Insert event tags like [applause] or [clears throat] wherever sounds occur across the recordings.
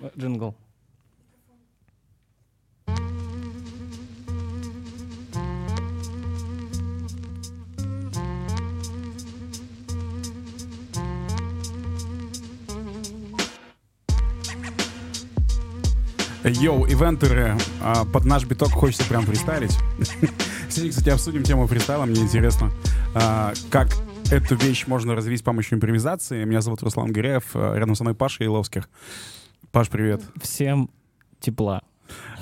Э, джингл. Йоу, ивентеры, а, под наш биток хочется прям фристайлить. [laughs] Сегодня, кстати, обсудим тему фристайла, мне интересно, а, как эту вещь можно развить с помощью импровизации. Меня зовут Руслан Гиреев, а, рядом со мной Паша Иловских. Паш, привет. Всем тепла.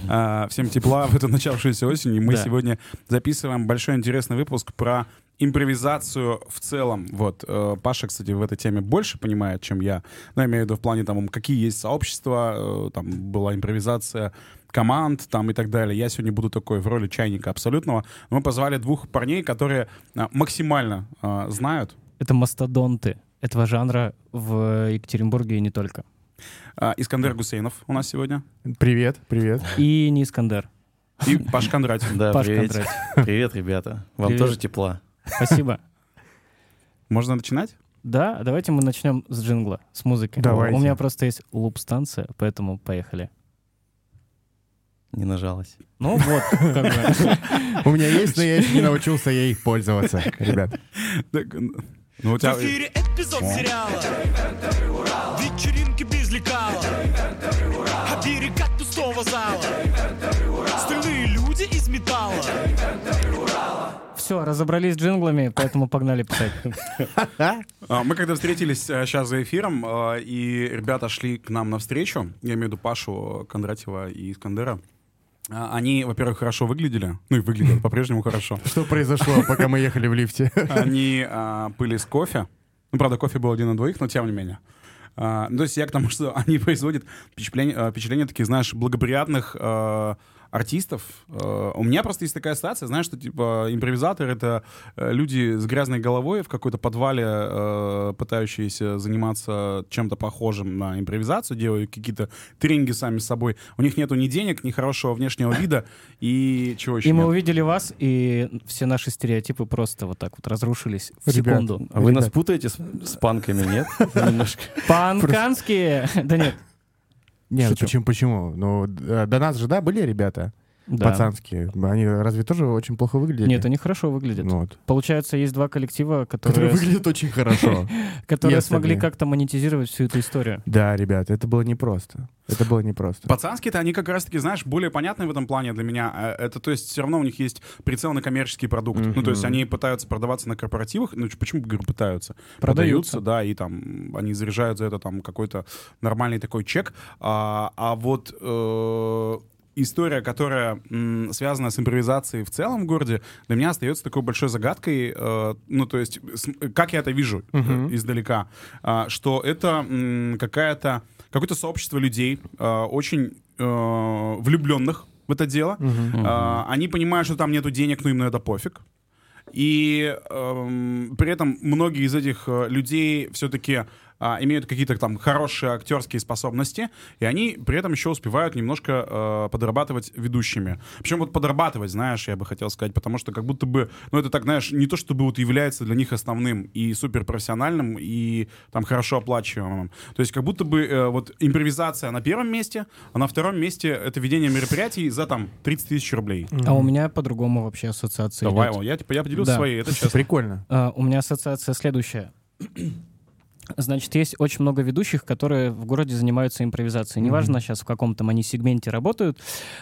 А, Всем тепла в эту начавшуюся осень. И мы Да. сегодня записываем большой интересный выпуск про импровизацию в целом. Вот. э, Паша, кстати, в этой теме больше понимает, чем я. Ну, я имею в виду в плане, там, какие есть сообщества, э, там была импровизация команд там и так далее. Я сегодня буду такой в роли чайника абсолютного. Мы позвали двух парней, которые а, максимально а, знают. Это мастодонты этого жанра в Екатеринбурге и не только. А, Искандер Гусейнов у нас сегодня. Привет, привет. И не Искандер. И Паш Кондратьев. [laughs] Да, Паш привет. Кондратьев. Привет, ребята. Вам Привет. тоже тепла. Спасибо. Можно начинать? Да, давайте мы начнем с джингла, с музыки. Давайте. У меня просто есть луп-станция, поэтому поехали. Не нажалась. Ну вот, как бы. [laughs] У меня есть, но я еще не научился ей пользоваться, ребят. Ну, у тебя... В эфире эпизод сериала Оберег от пустого зала Стальные люди из металла Все, разобрались с джинглами, поэтому погнали писать. А, Мы когда встретились сейчас за эфиром, а, и ребята шли к нам навстречу, я имею в виду Пашу Кондратьева и Искандера, а, они, во-первых, хорошо выглядели, ну и выглядят по-прежнему хорошо. Что произошло, пока мы ехали в лифте? Они а, пыли с кофе. Ну, правда, кофе был один на двоих, но тем не менее. А, ну, то есть я к тому, что [laughs] они производят впечатление, а, впечатление таких, знаешь, благоприятных а, артистов. А, у меня просто есть такая ситуация, знаешь, что, типа, импровизаторы — это э, люди с грязной головой в какой-то подвале, э, пытающиеся заниматься чем-то похожим на импровизацию, делают какие-то тренинги сами с собой. У них нету ни денег, ни хорошего внешнего [laughs] вида, и чего еще И мы нет? увидели вас, и все наши стереотипы просто вот так вот разрушились в Ребят, секунду. А вы нас Ребят. путаете с, с панками, нет? [laughs] Панканские! Да нет. Нет, Шучу. почему, почему? Ну, д- до нас же, да, были ребята Да. пацанские. Они разве тоже очень плохо выглядели? Нет, они хорошо выглядят. Вот. Получается, есть два коллектива, Которые которые, выглядят очень хорошо. [laughs] которые смогли как-то монетизировать всю эту историю. Да, ребят, это было непросто. Это было непросто. Пацанские-то они как раз-таки, знаешь, более понятны в этом плане для меня. Э, Это, то есть, все равно у них есть прицел на коммерческий продукт. Ну, то есть, они пытаются продаваться на корпоративах. Ну, почему, говорю, пытаются? Продаются. да, и там они заряжают за это там какой-то нормальный такой чек. А, а вот э, история, которая м, связана с импровизацией в целом в городе, для меня остается такой большой загадкой. э, ну, то есть, с- как я это вижу э, Мгм. издалека, а, что это м, какая-то какое-то сообщество людей, э, очень э, влюбленных в это дело. Мгм. А, Они понимают, что там нету денег, но им на это пофиг. И эм, при этом многие из этих э, людей все-таки имеют какие-то там хорошие актерские способности, и они при этом еще успевают немножко э, подрабатывать ведущими. Причем вот подрабатывать, знаешь, я бы хотел сказать, потому что как будто бы, ну это так, знаешь, не то чтобы вот является для них основным и суперпрофессиональным, и там хорошо оплачиваемым. То есть как будто бы э, вот импровизация на первом месте, а на втором месте это ведение мероприятий за там 30 тысяч рублей. А у меня по-другому вообще ассоциация Давай, идет. о, я, типа, я поделился Да. своей, это честно. прикольно. А, у меня ассоциация следующая. Значит, есть очень много ведущих, которые в городе занимаются импровизацией. Неважно сейчас, в каком там они сегменте работают,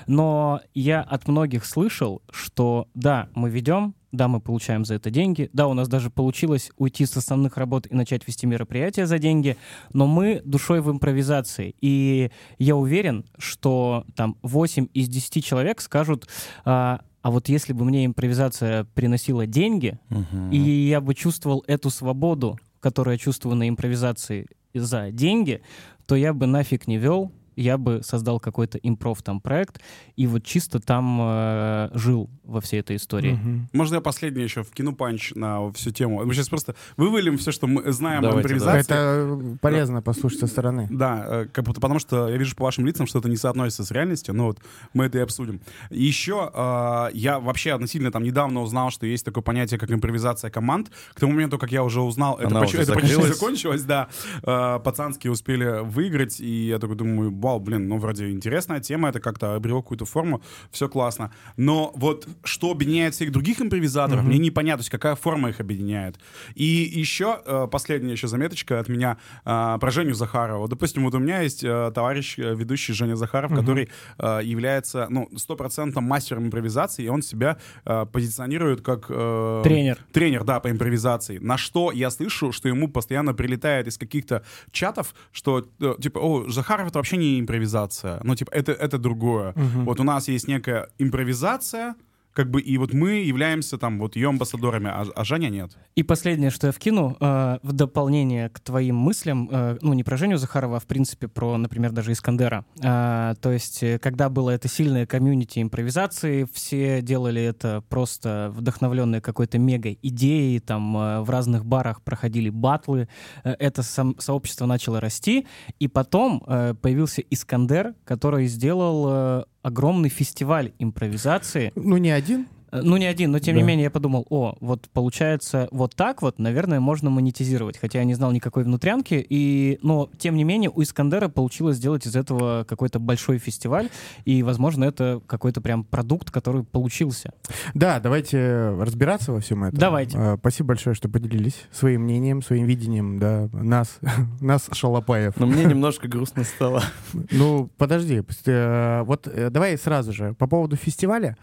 но я от многих слышал, что да, мы ведем, да, мы получаем за это деньги, да, у нас даже получилось уйти с основных работ и начать вести мероприятия за деньги, но мы душой в импровизации. И я уверен, что там 8 из 10 человек скажут, а, а вот если бы мне импровизация приносила деньги, Мгм. и я бы чувствовал эту свободу, которую я чувствую на импровизации за деньги, то я бы нафиг не вел, я бы создал какой-то импров там проект и вот чисто там э, жил во всей этой истории. Мгм. Можно я последнее еще вкину панч на всю тему? Мы сейчас просто вывалим все, что мы знаем о Давайте, импровизации. Это полезно послушать со стороны. Да, э, как будто потому что я вижу по вашим лицам, что это не соотносится с реальностью, но вот мы это и обсудим. И еще э, я вообще относительно там недавно узнал, что есть такое понятие, как импровизация команд. К тому моменту, как я уже узнал, это, Она почти, уже это почти закончилось, да. Э, пацанские успели выиграть, и я такой думаю, вау, блин, ну вроде интересная тема, это как-то обрело какую-то форму, все классно. Но вот что объединяет всех других импровизаторов, мне непонятно, то есть какая форма их объединяет. И еще э, последняя еще заметочка от меня э, про Женю Захарова. Допустим, вот у меня есть э, товарищ, э, ведущий Женя Захаров, который э, является, ну, стопроцентным мастером импровизации, и он себя э, позиционирует как... э, Тренер. Тренер, да, по импровизации. На что я слышу, что ему постоянно прилетает из каких-то чатов, что, э, типа, о, Захаров — это вообще не импровизация. Ну, типа, это, это другое. Вот у нас есть некая импровизация, как бы, и вот мы являемся там вот ее амбассадорами, а, а Женя нет. И последнее, что я вкину, э, в дополнение к твоим мыслям, э, ну, не про Женю Захарова, а, в принципе, про, например, даже Искандера. Э, то есть, э, когда было это сильное комьюнити импровизации, все делали это просто вдохновленные какой-то мега-идеей, там э, в разных барах проходили батлы, э, это сам- сообщество начало расти, и потом э, появился Искандер, который сделал э, огромный фестиваль импровизации, Ну, не один. Э, Ну, не один, но тем не Да. менее я подумал, о, вот получается вот так вот, наверное, можно монетизировать. Хотя я не знал никакой внутрянки, и, но тем не менее у Искандера получилось сделать из этого какой-то большой фестиваль, и, возможно, это какой-то прям продукт, который получился. Да, давайте разбираться во всем этом. Давайте. А, Спасибо большое, что поделились своим мнением, своим видением, да, нас, [laughs] нас, шалопаев. Но мне немножко грустно стало. Ну, подожди, э, вот э, давай сразу же по поводу фестиваля.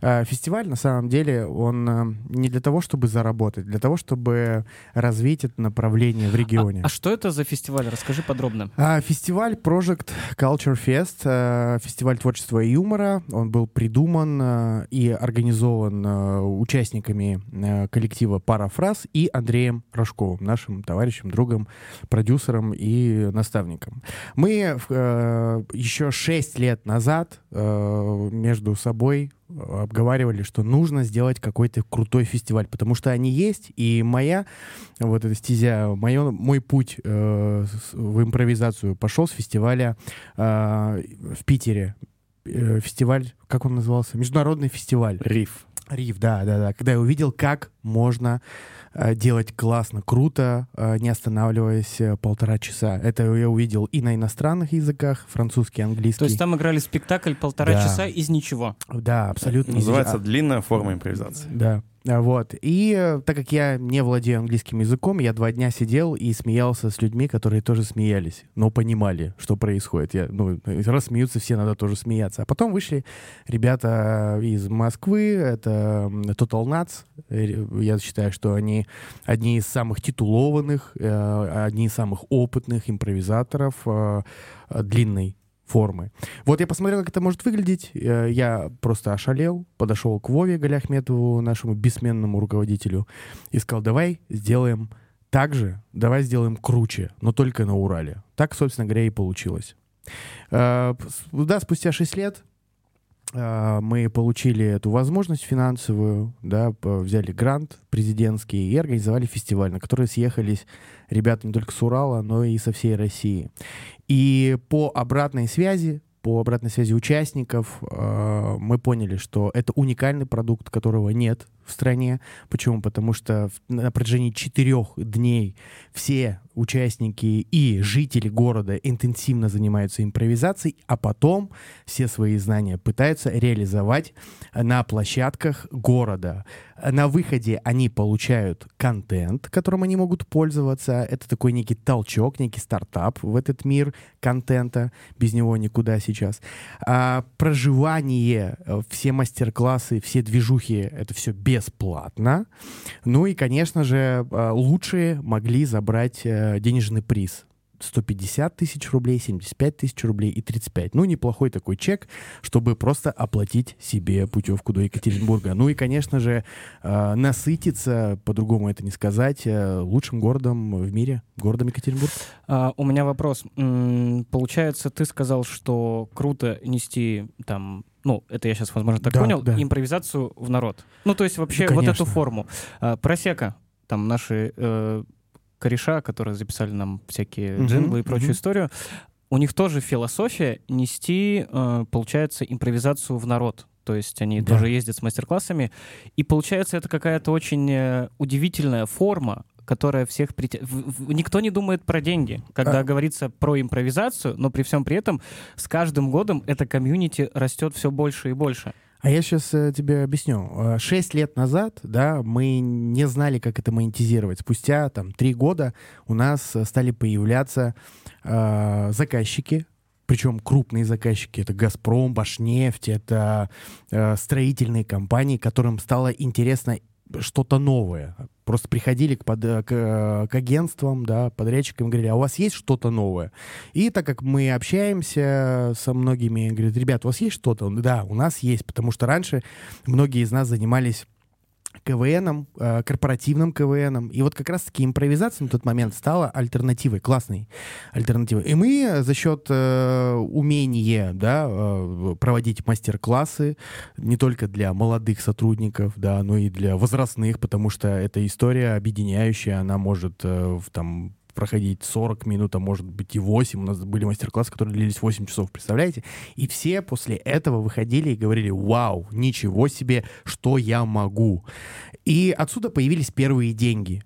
Э, Фестиваль, на самом деле, он э, не для того, чтобы заработать, для того, чтобы развить это направление в регионе. А, а что это за фестиваль? Расскажи подробно. А, Фестиваль Project Culture Fest, э, фестиваль творчества и юмора, он был придуман и организован участниками коллектива «Парафраз» и Андреем Рожковым, нашим товарищем, другом, продюсером и наставником. Мы еще шесть лет назад между собой обговаривали, что нужно сделать какой-то крутой фестиваль, потому что они есть, и моя вот эта стезя, моё- мой путь э, в импровизацию пошел с фестиваля э, в Питере. Э, фестиваль, как он назывался? Международный фестиваль. Риф. Риф, да, да, да. Когда я увидел, как можно э, делать классно, круто, э, не останавливаясь э, полтора часа. Это я увидел и на иностранных языках, французский, английский. То есть там играли спектакль полтора Да. часа из ничего. Да, абсолютно. Называется А, длинная форма импровизации. Да. Вот. И так как я не владею английским языком, я два дня сидел и смеялся с людьми, которые тоже смеялись, но понимали, что происходит. Я, ну, раз смеются все, надо тоже смеяться. А потом вышли ребята из Москвы, это Total Nuts. Я считаю, что они одни из самых титулованных, э, одни из самых опытных импровизаторов э, длинной формы. Вот я посмотрел, как это может выглядеть. Э, Я просто ошалел, подошел к Вове Галяхметову, нашему бессменному руководителю, и сказал, давай сделаем так же, давай сделаем круче, но только на Урале. Так, собственно говоря, и получилось. Да, спустя 6 лет мы получили эту возможность финансовую, да, взяли грант президентский и организовали фестиваль, на который съехались ребята не только с Урала, но и со всей России. И по обратной связи, по обратной связи участников, э, мы поняли, что это уникальный продукт, которого нет в стране. Почему? Потому что на протяжении четырех дней все участники и жители города интенсивно занимаются импровизацией, а потом все свои знания пытаются реализовать на площадках города. На выходе они получают контент, которым они могут пользоваться. Это такой некий толчок, некий стартап в этот мир контента. Без него никуда сейчас. А, проживание, э, все мастер-классы, все движухи, это все бесплатно. Ну и, конечно же, э, лучшие могли забрать э, денежный приз. 150 тысяч рублей, 75 тысяч рублей и 35. Ну, неплохой такой чек, чтобы просто оплатить себе путевку до Екатеринбурга. Ну и, конечно же, э, насытиться, по-другому это не сказать, э, лучшим городом в мире, городом Екатеринбург. А, у меня вопрос. Получается, ты сказал, что круто нести там, ну, это я сейчас, возможно, так Да, понял, да. импровизацию в народ. Ну, то есть вообще Ну, вот конечно. эту форму. А, Просека, там наши э, кореша, которые записали нам всякие Мгм, джинглы и прочую мгм. историю, у них тоже философия нести, э, получается, импровизацию в народ. То есть они Да. тоже ездят с мастер-классами. И получается, это какая-то очень э, удивительная форма, которая всех притя... Никто не думает про деньги, когда А. говорится про импровизацию, но при всем при этом с каждым годом эта комьюнити растет все больше и больше. А я сейчас тебе объясню. Э, Шесть лет назад, да, мы не знали, как это монетизировать. Спустя там три года у нас э, стали появляться э, заказчики, причем крупные заказчики. Это «Газпром», «Башнефть», это э, строительные компании, которым стало интересно что-то новое. Просто приходили к, под- к, э, к агентствам, да, подрядчикам говорили, а у вас есть что-то новое? И так как мы общаемся со многими, говорят, ребят, у вас есть что-то? Да, у нас есть, потому что раньше многие из нас занимались КВНом, э, корпоративным КВНом. И вот как раз-таки импровизация на тот момент стала альтернативой, классной альтернативой. И мы за счет э, умения да, э, проводить мастер-классы не только для молодых сотрудников, да, но и для возрастных, потому что эта история объединяющая, она может э, в, там проходить 40 минут, а может быть и 8. У нас были мастер-классы, которые длились 8 часов, представляете? И все после этого выходили и говорили, вау, ничего себе, что я могу. И отсюда появились первые деньги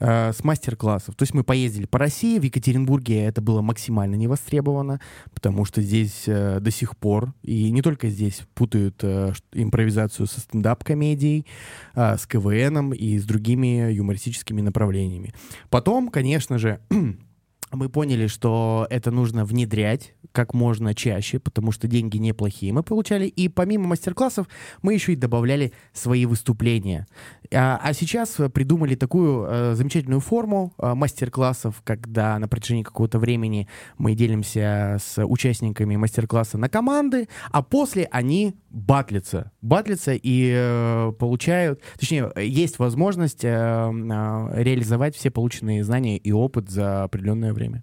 э, с мастер-классов. То есть мы поездили по России, в Екатеринбурге это было максимально не востребовано, потому что здесь э, до сих пор, и не только здесь, путают э, импровизацию со стендап-комедией, э, с КВНом и с другими юмористическими направлениями. Потом, конечно же, [clears throat] мы поняли, что это нужно внедрять как можно чаще, потому что деньги неплохие мы получали. И помимо мастер-классов мы еще и добавляли свои выступления. А, а сейчас придумали такую э, замечательную форму э, мастер-классов, когда на протяжении какого-то времени мы делимся с участниками мастер-класса на команды, а после они батлятся. Батлятся и э, получают... Точнее, есть возможность э, э, реализовать все полученные знания и опыт за определенное время.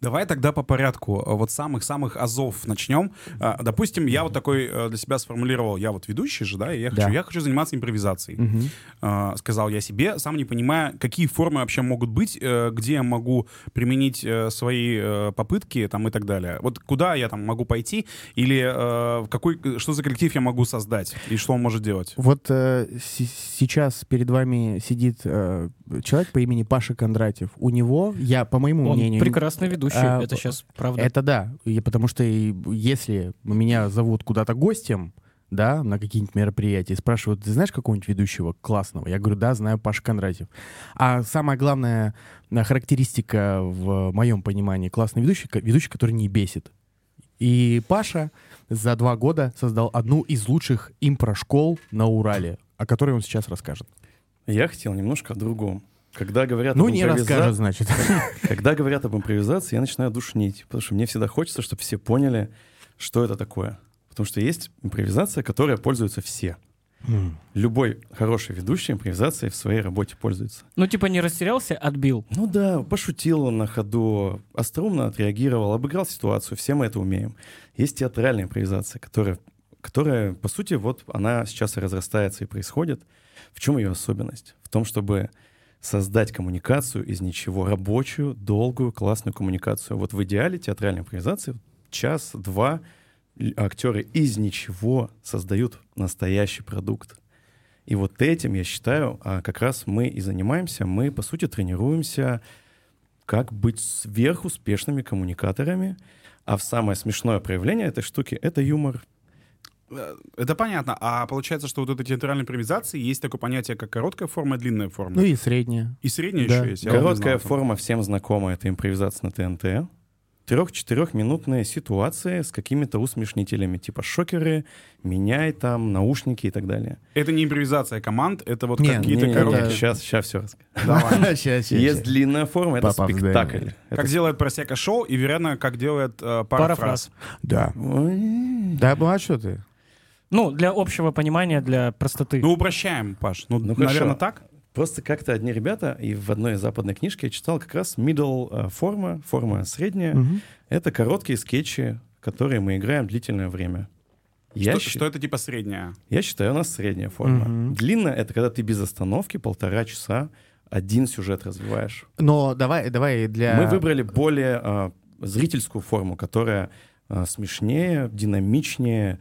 Давай тогда по порядку. Вот самых-самых азов начнем. А, Допустим, я вот такой э, для себя сформулировал, я вот ведущий же, да, и я хочу, Да. я хочу заниматься импровизацией. А, Сказал я себе, сам не понимая, какие формы вообще могут быть, э, где я могу применить э, свои э, попытки там и так далее. Вот куда я там могу пойти или э, в какой, что за коллектив я могу создать и что он может делать? Вот э, с- сейчас перед вами сидит э, человек по имени Паша Кондратьев. У него, я, по моему Он мнению... прекрасный ведущий, а, это сейчас правда. Это да, и потому что и если меня зовут куда-то гостем, да, на какие-нибудь мероприятия, и спрашивают, ты знаешь какого-нибудь ведущего классного? Я говорю, да, знаю Паша Кондратьев. А самая главная э, характеристика в моем понимании классный ведущий, ведущий, который не бесит. И Паша за два года создал одну из лучших импро-школ на Урале, о которой он сейчас расскажет. Я хотел немножко о другом. Когда говорят Ну, об не импровиза- расскажет, значит. [laughs] Когда говорят об импровизации, я начинаю душнить, потому что мне всегда хочется, чтобы все поняли, что это такое. Потому что есть импровизация, которой пользуются все. Любой хороший ведущий импровизацией в своей работе пользуется. Ну, типа не растерялся, отбил. Ну да, пошутил он на ходу, остроумно отреагировал, обыграл ситуацию, все мы это умеем. Есть театральная импровизация, которая, которая, по сути, вот она сейчас и разрастается и происходит. В чем ее особенность? В том, чтобы создать коммуникацию из ничего, рабочую, долгую, классную коммуникацию. Вот в идеале театральной импровизации час-два актеры из ничего создают настоящий продукт. И вот этим, я считаю, а, как раз мы и занимаемся. Мы, по сути, тренируемся, как быть сверхуспешными коммуникаторами. А в самое смешное проявление этой штуки — это юмор. Э, Это понятно. А получается, что вот этой театральной импровизации есть такое понятие, как короткая форма и длинная форма. Ну и средняя. И средняя Да. еще есть. Короткая знал. форма всем знакома — это импровизация на ТНТ. Трех-четырехминутные ситуации с какими-то усмешнителями, типа шокеры, меняй там, наушники и так далее. Это не импровизация команд, это вот какие-то короткие... это- Сейчас, сейчас все расскажу. Давай. [laughs] Сейчас, Есть длинная форма, это Папа спектакль. Это Как делает просека шоу и, вероятно, как делает э, пара, фраз. Да. Да, ну а что ты? Ну, для общего понимания, для простоты. Ну, упрощаем, Паш. Ну, Ну, наверное, хорошо. так? Просто как-то одни ребята, и в одной западной книжке я читал как раз middle э, форма, форма средняя. Мгм. Это короткие скетчи, которые мы играем длительное время. Я, Что, щи- что это типа средняя? я считаю, у нас средняя форма. Мгм. Длинная — это когда ты без остановки полтора часа один сюжет развиваешь. Но давай, давай для... Мы выбрали более а, зрительскую форму, которая а, смешнее, динамичнее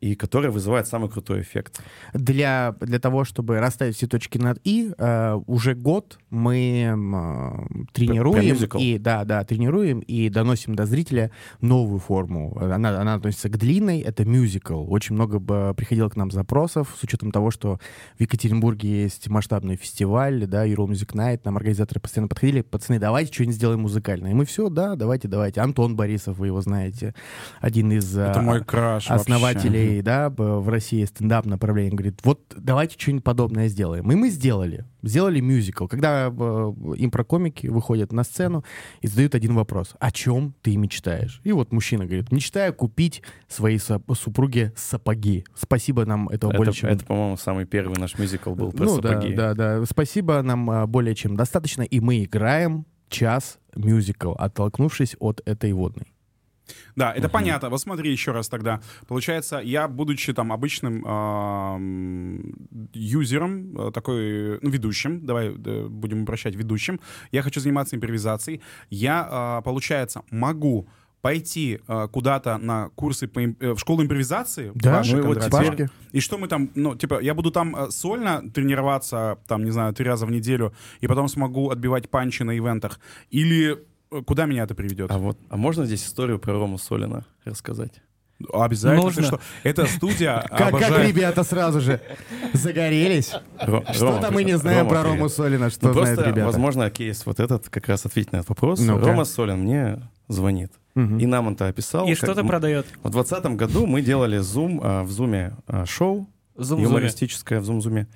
и которая вызывает самый крутой эффект. Для, для того, чтобы расставить все точки над «и», э, уже год мы э, тренируем, и, да, да, тренируем и доносим до зрителя новую форму. Она, она относится к длинной, это мюзикл. Очень много бы приходило к нам запросов, с учетом того, что в Екатеринбурге есть масштабный фестиваль, да, Euro Music Night, нам организаторы постоянно подходили, пацаны, давайте что-нибудь сделаем музыкальное. И мы все, да, давайте, давайте. Антон Борисов, вы его знаете, один из Это а, мой краш вообще. Основателей, да, в России стендап направление, говорит, вот давайте что-нибудь подобное сделаем. И мы сделали. Сделали мюзикл. Когда э, импрокомики выходят на сцену и задают один вопрос. О чем ты мечтаешь? И вот мужчина говорит, мечтаю купить своей супруге сапоги. Спасибо нам этого Это, более чем... это, по-моему, самый первый наш мюзикл был про ну сапоги. да, да, да. Спасибо нам а, более чем достаточно. И мы играем час мюзикл, оттолкнувшись от этой водной. Да, это понятно. Вот смотри еще раз тогда. Получается, я, будучи там обычным юзером, э, такой, ну, ведущим, давай э, будем упрощать, ведущим, я хочу заниматься импровизацией, я, а, получается, могу пойти а, куда-то на курсы по, э, в школу импровизации, Да, вашей ну и вот теперь- И что мы там, ну, типа, я буду там э, сольно тренироваться, там, не знаю, три раза в неделю, и потом смогу отбивать панчи на ивентах? Или э, куда меня это приведет? А вот, а можно здесь историю про Рому Солина рассказать? Обязательно. Нужно. Ты что? Это студия [laughs] Как, как обожает- ребята сразу же загорелись. Ро- Что Рома, там мы не знаем про привет. Рому Солина, что Ну, знают просто, ребята? возможно, кейс вот этот как раз ответить на этот вопрос. Ну-ка. Рома Солин мне звонит. Мгм. И нам он это описал. И как что-то продает. В 2020 году мы делали Zoom, а, в Зуме а, шоу, Зум юмористическое в Зум-Зуме.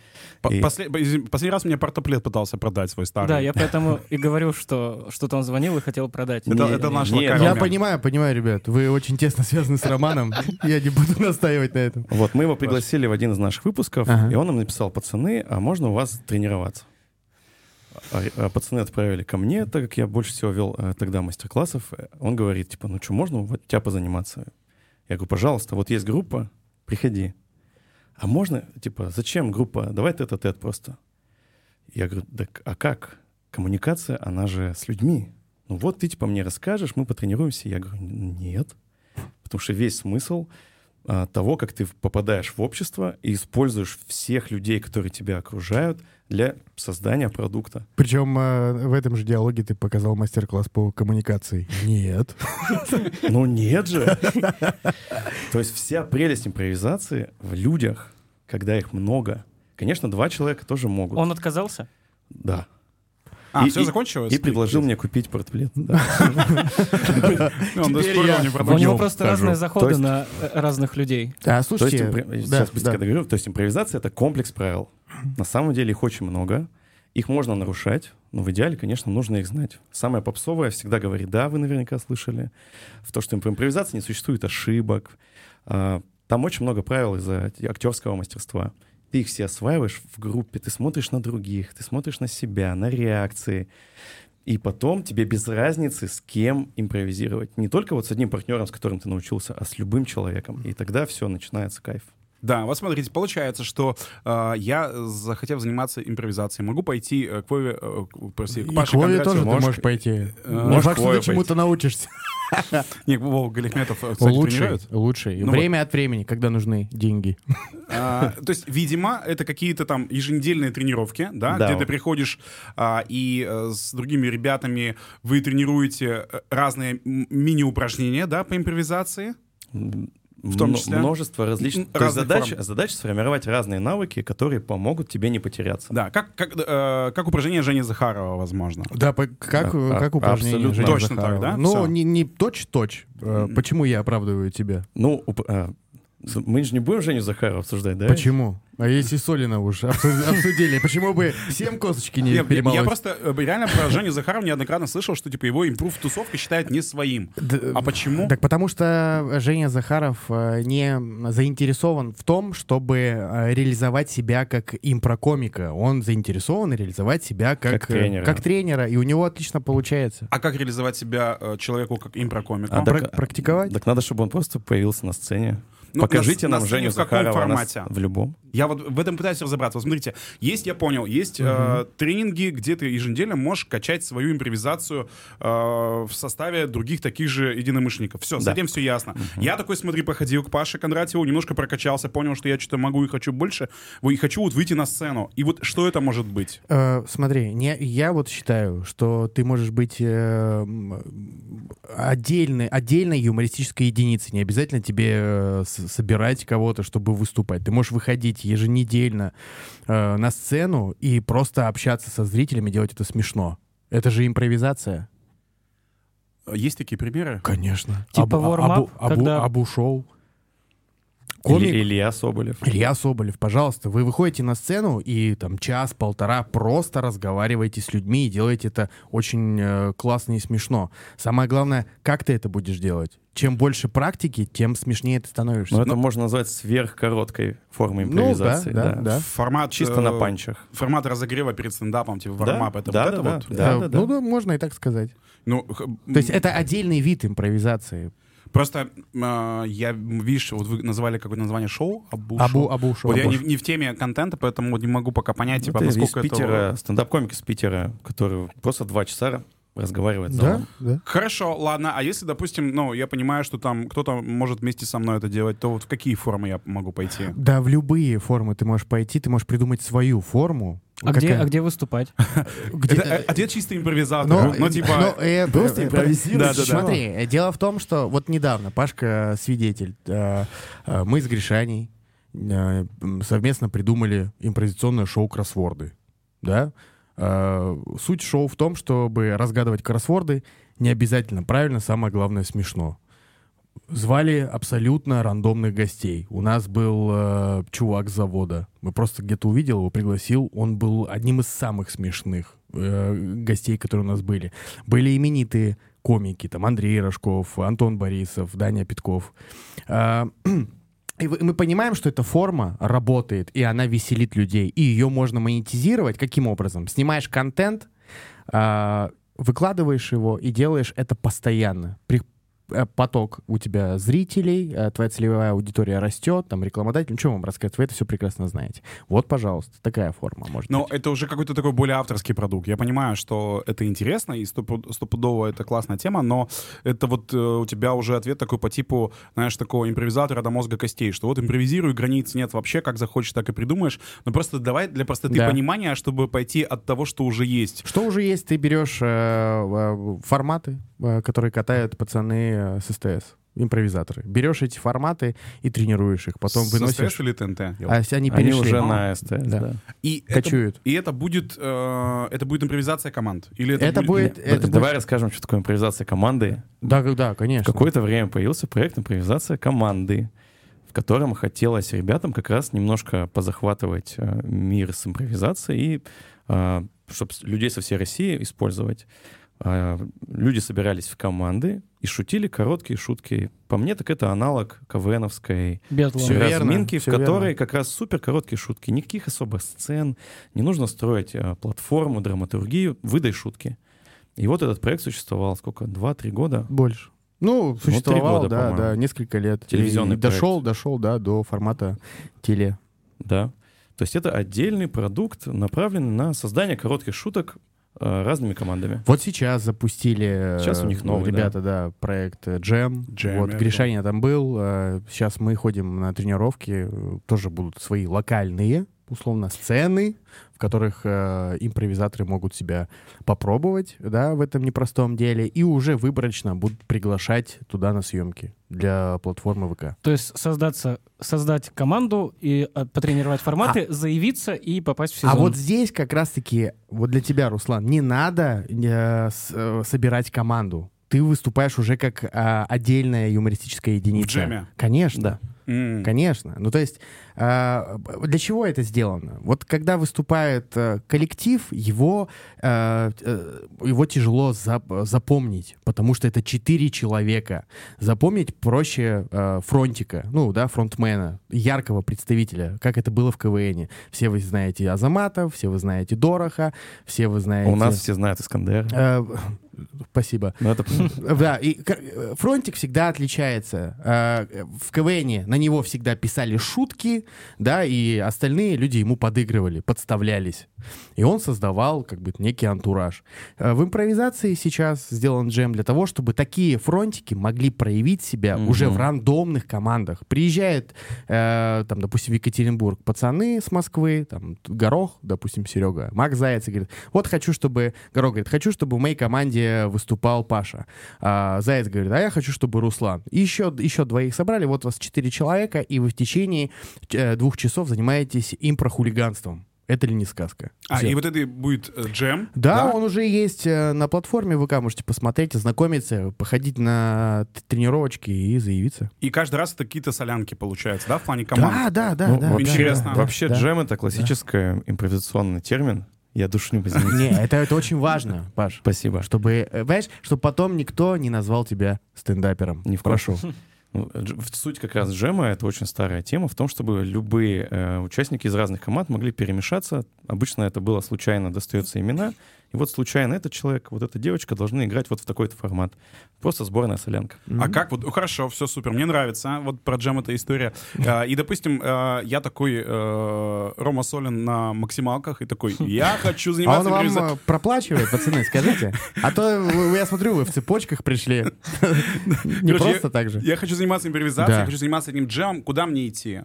По- И- после- Последний раз мне портоплет пытался продать свой старый. Да, я поэтому и говорю, что что-то он звонил и хотел продать. Это, Не- это наш не, локальный Я понимаю, понимаю, ребят. Вы очень тесно связаны с Романом. Я не буду настаивать на этом. Вот мы его пригласили в один из наших выпусков, Ага. и он нам написал, пацаны, а можно у вас тренироваться? А, а пацаны отправили ко мне, так как я больше всего вел э, тогда мастер-классов. Он говорит, типа, ну что, можно вот тебя позаниматься? Я говорю, пожалуйста, вот есть группа, приходи. А можно, типа, зачем группа? Давай тет-а-тет просто. Я говорю, так а как? Коммуникация, она же с людьми. Ну вот ты, типа, мне расскажешь, мы потренируемся. Я говорю, нет. Потому что весь смысл а, того, как ты попадаешь в общество и используешь всех людей, которые тебя окружают, для создания продукта. Причем э, в этом же диалоге ты показал мастер-класс по коммуникации. Нет. [laughs] Ну нет же! То есть вся прелесть импровизации в людях, когда их много. Конечно, два человека тоже могут. Он отказался? Да. А, И- все и- закончилось? И предложил мне купить портплет. [laughs] Он до сих пор У него просто разные заходы на э, разных людей. А, То есть, слушайте, сейчас быстро договорю. То есть импровизация — это комплекс правил. На самом деле их очень много. Их можно нарушать, но в идеале, конечно, нужно их знать. Самое попсовое всегда говорит, да, вы наверняка слышали, в то, что импро- импровизации не существует ошибок. А, Там очень много правил из-за актерского мастерства. Ты их все осваиваешь в группе, ты смотришь на других, ты смотришь на себя, на реакции. И потом тебе без разницы, с кем импровизировать. Не только вот с одним партнером, с которым ты научился, а с любым человеком. И тогда все, начинается кайф. Да, вот смотрите, получается, что э, я, захотев заниматься импровизацией, могу пойти э, к Вове, э, к- прости, к Паше Вове Кондратьеву. тоже ты можешь- можешь пойти. Э, можешь факт, к что Вове ты чему-то научишься. [laughs] Не, Вова Галихметов, э, кстати, Лучший, тренирует. лучший. Ну Время от времени, когда нужны деньги. А, то есть, видимо, это какие-то там еженедельные тренировки, да, Да. где ты приходишь а, и э, с другими ребятами вы тренируете э, разные мини-упражнения, да, по импровизации. В том числе? множество различных М, то есть разных задач, форм. задача сформировать разные навыки, которые помогут тебе не потеряться. Да, как, как, э, как упражнение Жени Захарова, возможно. Да, по- как, А- как упражнение абсолютно. Жени Точно так, Захарова. да? Ну, Всё. не, не точь-точь. Э, Почему я оправдываю тебя? Ну, уп- с- мы же не будем Женю Захарова обсуждать, да? Почему? А если Солина уж обсу- обсудили, почему бы всем косточки не Нет, я, перемолоть? я просто э, реально про Женю Захарова неоднократно слышал, что типа его импрув-тусовка считает не своим. А почему? Так потому что Женя Захаров э, не заинтересован в том, чтобы э, реализовать себя как импрокомика. Он заинтересован реализовать себя как, Как тренера. как тренера, и у него отлично получается. А как реализовать себя человеку как импрокомику? А, Пра- так- практиковать? Так надо, чтобы он просто появился на сцене. Ну, Покажите на- нам на Женю в каком Захарова формате? с- в любом. Я вот в этом пытаюсь разобраться. Вот смотрите, есть, я понял, есть э, тренинги, где ты еженедельно можешь качать свою импровизацию э, в составе других таких же единомышленников. Все, с Да. этим все ясно. Я такой, смотри, походил к Паше Кондратьеву, немножко прокачался, понял, что я что-то могу и хочу больше, и хочу вот выйти на сцену. И вот что это может быть? Э, смотри, не, я вот считаю, что ты можешь быть э, отдельной, отдельной юмористической единицей. Не обязательно тебе э, с- собирать кого-то, чтобы выступать. Ты можешь выходить еженедельно э, на сцену и просто общаться со зрителями, делать это смешно. Это же импровизация. Есть такие примеры? Конечно. Типа Абу- warm-up, абу, абу, когда- абу-шоу. Комик- Или Илья Соболев. Илья Соболев, пожалуйста, вы выходите на сцену и там час-полтора просто разговариваете с людьми и делаете это очень э, классно и смешно. Самое главное, как ты это будешь делать. Чем больше практики, тем смешнее ты становишься. Но это можно назвать сверхкороткой формой Ну, да, импровизации. да, да. Формат, Чисто э, на панчах. Формат разогрева перед стендапом, типа Да, вармап, это да, вот это да, вот? да. Э, ну да, можно и так сказать. Ну, х- То есть это отдельный вид импровизации. Просто э, я, видишь, вот вы назвали какое-то название шоу? Абу, Абу, шоу. абу шоу. Вот я не, не в теме контента, поэтому вот не могу пока понять, типа, Это из насколько это... Питера, стендап-комик из Питера, который просто два часа разговаривает Да, да. Хорошо, ладно. А если, допустим, ну, я понимаю, что там кто-то может вместе со мной это делать, то вот в какие формы я могу пойти? Да, в любые формы ты можешь пойти, ты можешь придумать свою форму. А где, Какая- а где выступать? [laughs] где- Это э, ответ чисто импровизатор. Ну, Ну, типа... ну, э, [laughs] просто э, импровизируй, да, да. Смотри, э, дело в том, что вот недавно Пашка свидетель, э, э, мы с Гришаней э, совместно придумали импровизационное шоу кроссворды, да. Э, Суть шоу в том, чтобы разгадывать кроссворды не обязательно правильно, самое главное смешно. Звали абсолютно рандомных гостей. У нас был э, чувак с завода. Мы просто где-то увидел его, пригласил. Он был одним из самых смешных э, гостей, которые у нас были. Были именитые комики, там Андрей Рожков, Антон Борисов, Даня Питков. А, [clears throat] И мы понимаем, что эта форма работает, и она веселит людей. И ее можно монетизировать. Каким образом? Снимаешь контент, а, выкладываешь его и делаешь это постоянно. При- э, поток у тебя зрителей, э, твоя целевая аудитория растет, там рекламодатель, ну что вам рассказать, вы это все прекрасно знаете. Вот, пожалуйста, такая форма может Но быть. это уже какой-то такой более авторский продукт. Я понимаю, что это интересно и стопу- стопудово это классная тема, но это вот э, у тебя уже ответ такой по типу, знаешь, такого импровизатора до мозга костей, что вот импровизируй, границ нет вообще, как захочешь, так и придумаешь. Но просто давай для простоты Да. понимания, чтобы пойти от того, что уже есть. Что уже есть, ты берешь э, э, форматы, э, которые катают пацаны э, с СТС, импровизаторы. Берешь эти форматы и тренируешь их, потом С выносишь. СТС или ТНТ? А если они Они перешли. уже А. на СТС, Да. да. И это, Кочуют. и это будет, э, это будет импровизация команд? Или это, Это будет- Д- это Давай расскажем, что такое импровизация команды. Да, да, В конечно. какое-то время появился проект импровизация команды, в котором хотелось ребятам как раз немножко позахватывать э, мир с импровизацией и чтобы людей со всей России использовать. А, Люди собирались в команды и шутили короткие шутки. По мне, так это аналог КВНовской Бетлом. Всё верно, разминки, в всё которой верно. как раз супер короткие шутки. Никаких особых сцен, не нужно строить а, платформу, драматургию, выдай шутки. И вот этот проект существовал сколько? Два-три года? Больше. Ну, три существовал, года, да, по-моему. да, несколько лет. Телевизионный И дошел, дошел, да, до формата теле. Да. То есть это отдельный продукт, направленный на создание коротких шуток разными командами. Вот сейчас запустили э, Сейчас у них новый, ребята, да, проект э, Джем. Jam, вот Гришаня там был. э, Сейчас мы ходим на тренировки. э, Тоже будут свои локальные, условно, сцены, в которых э, импровизаторы могут себя попробовать, да, в этом непростом деле, и уже выборочно будут приглашать туда на съемки для платформы ВК. То есть создаться, создать команду и э, потренировать форматы, заявиться и попасть в сезон. А вот здесь как раз-таки, вот для тебя, Руслан, не надо э, с- э, собирать команду. Ты выступаешь уже как а, отдельная юмористическая единица. джеме? Конечно. Да. М. Конечно. Ну, то есть, а, для чего это сделано? Вот когда выступает э, коллектив, его, э, э, его тяжело зап- запомнить, потому что это четыре человека. Запомнить проще э, фронтика, ну, да, фронтмена, яркого представителя, как это было в КВНе. Все вы знаете Азамата, все вы знаете Дороха, все вы знаете... У нас все знают Искандера. Э, Спасибо. Ну, это Да, и э, фронтик всегда отличается. Э, В КВН на него всегда писали шутки, да, и остальные люди ему подыгрывали, подставлялись. И он создавал как бы некий антураж. Э, В импровизации сейчас сделан джем для того, чтобы такие фронтики могли проявить себя уже в рандомных командах. Приезжает, э, там, допустим, в Екатеринбург пацаны с Москвы, там, Горох, допустим, Серега, Макс Заяц, и говорит, вот хочу, чтобы... Горох говорит, хочу, чтобы в моей команде выступал Паша. А Заяц говорит, а я хочу, чтобы Руслан. И еще, еще двоих собрали, вот у вас четыре человека, и вы в течение э, двух часов занимаетесь импрохулиганством. Это ли не сказка? А, Всё. и вот это будет э, джем. Да, он уже есть э, на платформе ВК, можете посмотреть, ознакомиться, походить на тренировочки и заявиться. И каждый раз это какие-то солянки получаются, да, в плане команд? Да, да, да, Ну, да. вообще, да, интересно. да, вообще да. джем — это классический импровизационный термин. Я душню, извините. Не, это, это очень важно, [laughs] Паш. Спасибо. Чтобы, э, понимаешь, чтобы потом никто не назвал тебя стендапером. Не. Прошу. [laughs] Ну, Суть как раз джема — это очень старая тема в том, чтобы любые э, участники из разных команд могли перемешаться. Обычно это было случайно, достается имена. И вот случайно этот человек, вот эта девочка должны играть вот в такой-то формат. Просто сборная солянка. А как вот, ну, хорошо, все супер, мне нравится, вот про джем эта история. [laughs] А, И, допустим, а, я такой э, Рома Солин на максималках и такой, [laughs] я хочу А заниматься он вам импровизацией. э, проплачивает, пацаны, скажите? А то вы- я смотрю, вы в цепочках пришли. [laughs] Не просто так же. Я хочу заниматься импровизацией, я хочу заниматься этим джемом. Куда мне идти?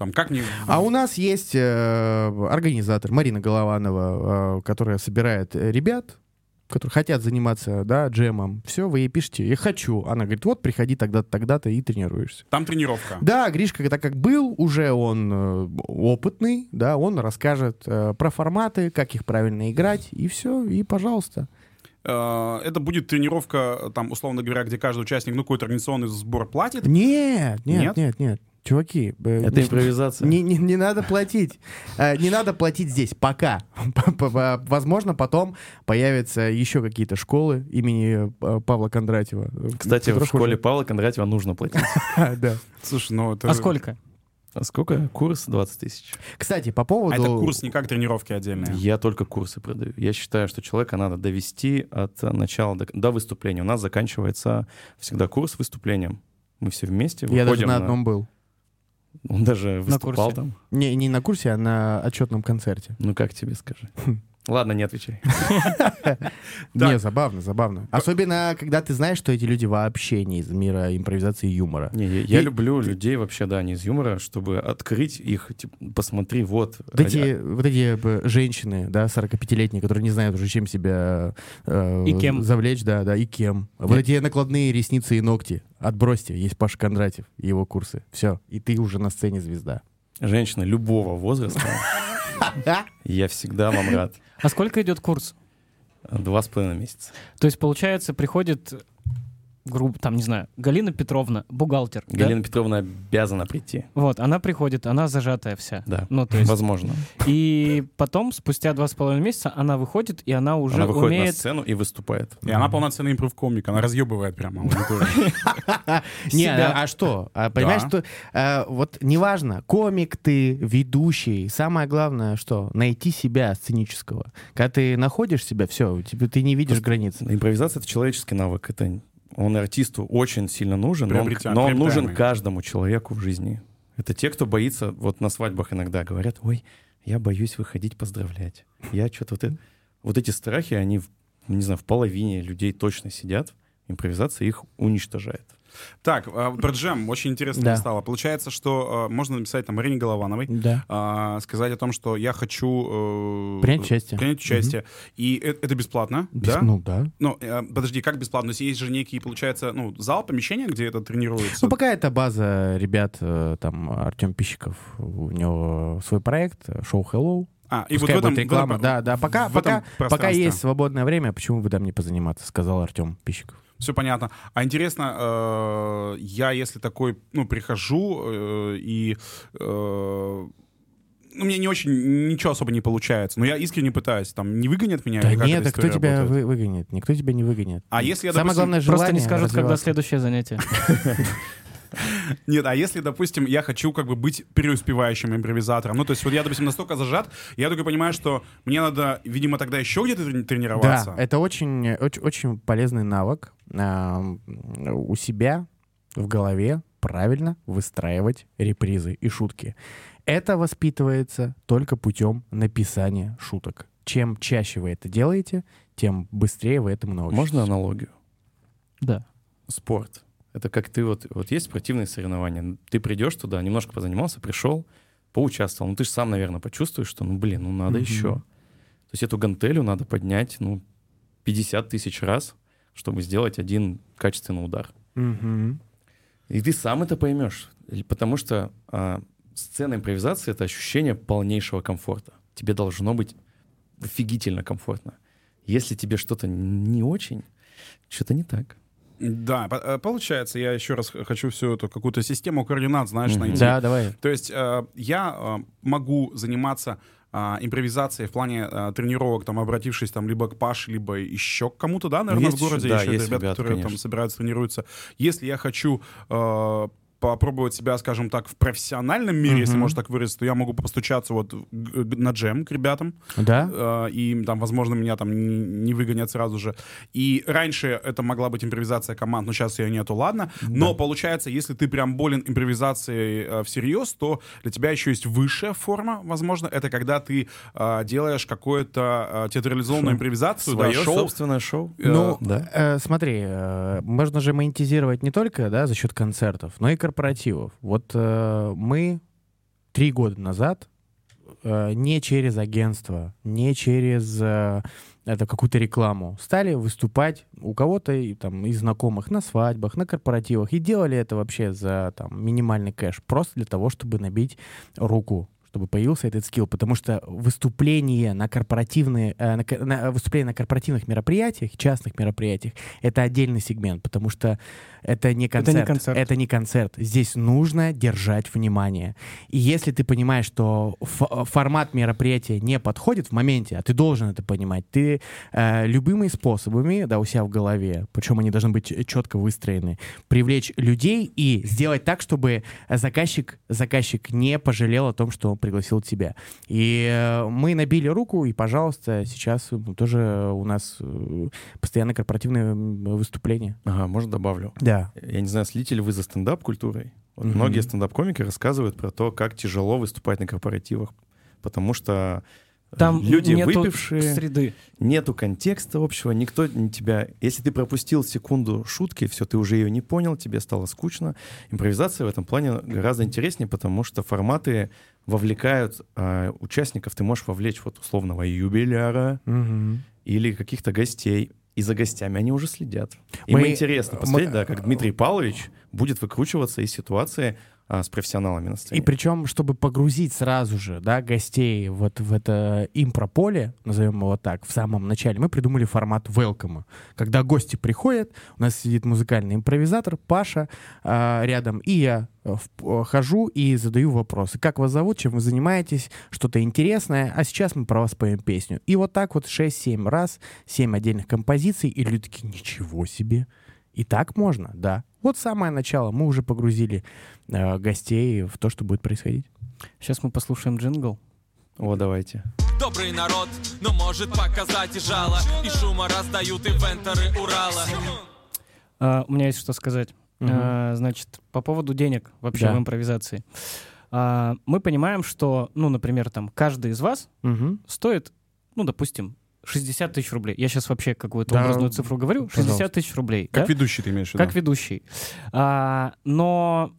Э, Там, как мне... А у нас есть э, организатор Марина Голованова, э, которая собирает э, ребят, которые хотят заниматься, да, джемом. Все, вы ей пишете, я хочу. Она говорит, вот, приходи тогда-то, тогда-то и тренируешься. Там тренировка. Да, Гришка, так как был, уже он э, опытный, да, он расскажет э, про форматы, как их правильно играть, и все, и пожалуйста. Э, Это будет тренировка, там, условно говоря, где каждый участник, ну, какой-то организационный сбор платит. Нет, нет, Нет? нет, нет. Чуваки, э, Это импровизация. Не, не, не надо платить. Э, Не надо платить здесь, пока. Возможно, потом появятся еще какие-то школы имени э, Павла Кондратьева. Кстати, в школе Павла Кондратьева нужно платить. [laughs] Да. Слушай, ну это... А сколько? А сколько? Курс 20 тысяч. Кстати, по А поводу... это курс не как тренировки отдельные. Я только курсы продаю. Я считаю, что человека надо довести от начала до, до выступления. У нас заканчивается всегда курс выступлением. Мы все вместе Я даже выходим на одном был. Он даже выступал курсе. там. Не, не на курсе, а на отчетном концерте. Ну как тебе скажи? [laughs] Ладно, не отвечай. [laughs] Не, забавно, забавно. Особенно, когда ты знаешь, что эти люди вообще не из мира импровизации и юмора. Не, я, люблю людей вообще, да, не из юмора, чтобы открыть их, типа, посмотри, вот. Вот эти, вот эти э, женщины, да, 45-летние, которые не знают уже, чем себя э, И кем. завлечь, да, да, и кем. Вот эти накладные ресницы и ногти. Отбросьте, есть Паша Кондратьев и его курсы. Все, и ты уже на сцене звезда. Женщина любого возраста, [laughs] я всегда вам рад. А сколько идет курс? Два с половиной месяца. То есть, получается, приходит группа, там, не знаю, Галина Петровна, бухгалтер. да? Галина Петровна обязана прийти. Вот, она приходит, она зажатая вся. Да, Ну, то есть, возможно. и потом, спустя два с половиной месяца, она выходит, и она уже Она выходит на умеет... сцену и выступает. И она полноценный импров-комик, она разъебывает прямо аудиторию. [laughs] Не, а, а что? А, понимаешь, Да. что э, вот неважно, комик ты, ведущий, самое главное, что найти себя сценического. Когда ты находишь себя, все, ты не видишь границ. Импровизация — это человеческий навык. Это он артисту очень сильно нужен, но он, но он нужен каждому человеку в жизни. Это те, кто боится, вот на свадьбах иногда говорят, ой, я боюсь выходить поздравлять. Я что-то вот это... Вот эти страхи, они, не знаю, в половине людей точно сидят. Импровизация их уничтожает. Так, а, про джем очень интересно Да. стало. Получается, что а, можно написать там Марине Головановой, Да. а, сказать о том, что я хочу... э, Принять участие. Принять участие. И э- это бесплатно, Без- да? Ну да. Ну, э, подожди, как бесплатно? То есть есть же некий, получается, ну, зал, помещение, где это тренируется? Ну, пока это база ребят, э, там, Артем Пищиков, у него свой проект, э, шоу Hello. А, и Пускай вот в этом... реклама. в этом- да, да, пока, пока, пока есть свободное время, почему бы там не позаниматься, сказал Артем Пищиков. Все понятно. А интересно, э, я если такой, ну, прихожу э, и... э, ну, мне не очень, ничего особо не получается. Но я искренне пытаюсь. Там не выгонят меня? Да нет, эта а кто тебя работает? вы- выгонит? Никто тебя не выгонит. А если я, Самое допустим, главное Просто желание не скажут, когда следующее занятие. [laughs] Нет, а если, допустим, я хочу как бы быть преуспевающим импровизатором, ну, то есть вот я, допустим, настолько зажат, я только понимаю, что мне надо, видимо, тогда еще где-то трени- тренироваться. Да, это очень, очень, очень полезный навык а, у себя в голове правильно выстраивать репризы и шутки. Это воспитывается только путем написания шуток. Чем чаще вы это делаете, тем быстрее вы этому научитесь. Можно аналогию? Да. Спорт. Это как ты вот, вот есть спортивные соревнования, ты придешь туда, немножко позанимался, пришел, поучаствовал, ну ты же сам, наверное, почувствуешь, что, ну блин, ну надо Мгм. еще. То есть эту гантелю надо поднять, ну, 50 тысяч раз, чтобы сделать один качественный удар. Мгм. И ты сам это поймешь, потому что а, сцена импровизации — это ощущение полнейшего комфорта. Тебе должно быть офигительно комфортно. Если тебе что-то не очень, что-то не так. Да, э, получается, я еще раз хочу всю эту какую-то систему координат, знаешь, Мгм. найти. Да, давай. То есть э, я э, могу заниматься импровизацией в плане тренировок, там, обратившись там либо к Паше, либо еще к кому-то, да, наверное, есть в городе еще- да, еще есть ребята, ребята, которые там конечно. собираются, тренируются. Если я хочу э, попробовать себя, скажем так, в профессиональном мире, если Мгм. можно так выразиться, то я могу постучаться вот на джем к ребятам, Да? э, и там, возможно, меня там не, выгонят сразу же. И раньше это могла быть импровизация команд, но сейчас ее нету, ладно. Но получается, если ты прям болен импровизацией э, всерьез, то для тебя еще есть высшая форма, возможно. Это когда ты э, делаешь какую-то э, театрализованную Шоу. импровизацию, да, Свое шоу. собственное шоу. Э, Ну, да. э, смотри, э, можно же монетизировать не только да, за счет концертов, но и корпоративов. Вот э, мы три года назад э, не через агентство, не через э, это какую-то рекламу стали выступать у кого-то и, там, из знакомых на свадьбах, на корпоративах и делали это вообще за там, минимальный кэш, просто для того, чтобы набить руку чтобы появился этот скилл, потому что выступление на корпоративные, э, на, на- выступление на корпоративных мероприятиях, частных мероприятиях, это отдельный сегмент, потому что это не концерт. не концерт. Это не концерт. Здесь нужно держать внимание. И если ты понимаешь, что формат мероприятия не подходит в моменте, а ты должен это понимать, ты э, любыми способами, да, у себя в голове, причем они должны быть четко выстроены, привлечь людей и сделать так, чтобы заказчик, заказчик не пожалел о том, что пригласил тебя. И э, мы набили руку, и, пожалуйста, сейчас ну, тоже у нас э, постоянно корпоративные выступления. Ага, может, добавлю. Да. Я не знаю, следите ли вы за стендап-культурой? Вот Мгм. Многие стендап-комики рассказывают про то, как тяжело выступать на корпоративах, потому что э, Там люди нету выпившие, среды. нету контекста общего, никто не тебя... Если ты пропустил секунду шутки, все, ты уже ее не понял, тебе стало скучно. Импровизация в этом плане гораздо интереснее, потому что форматы вовлекают а, участников, ты можешь вовлечь вот условного юбиляра Мгм. или каких-то гостей, и за гостями они уже следят. Им Мы- интересно мы- посмотреть, да, как Дмитрий Павлович будет выкручиваться из ситуации а, с профессионалами на И сцене. причем, чтобы погрузить сразу же, да, гостей вот в это импрополе, назовем его так, в самом начале, мы придумали формат welcome. Когда гости приходят, у нас сидит музыкальный импровизатор Паша а, рядом, и я э, э, хожу и задаю вопросы. Как вас зовут, чем вы занимаетесь, что-то интересное, а сейчас мы про вас поем песню. И вот так вот 6-7 раз, 7 отдельных композиций, и люди такие, ничего себе. И так можно, да. Вот самое начало. Мы уже погрузили э, гостей в то, что будет происходить. Сейчас мы послушаем джингл. О, давайте. Добрый народ, но может показать и жало И шума раздают ивенторы Урала А, у меня есть что сказать. А, значит, по поводу денег вообще Да. в импровизации. А, мы понимаем, что, ну, например, там, каждый из вас Мгм. стоит, ну, допустим, 60 тысяч рублей. Я сейчас вообще какую-то Да, образную цифру говорю. 60 пожалуйста. тысяч рублей. Как да? ведущий ты имеешь в виду? Как ведущий. А, но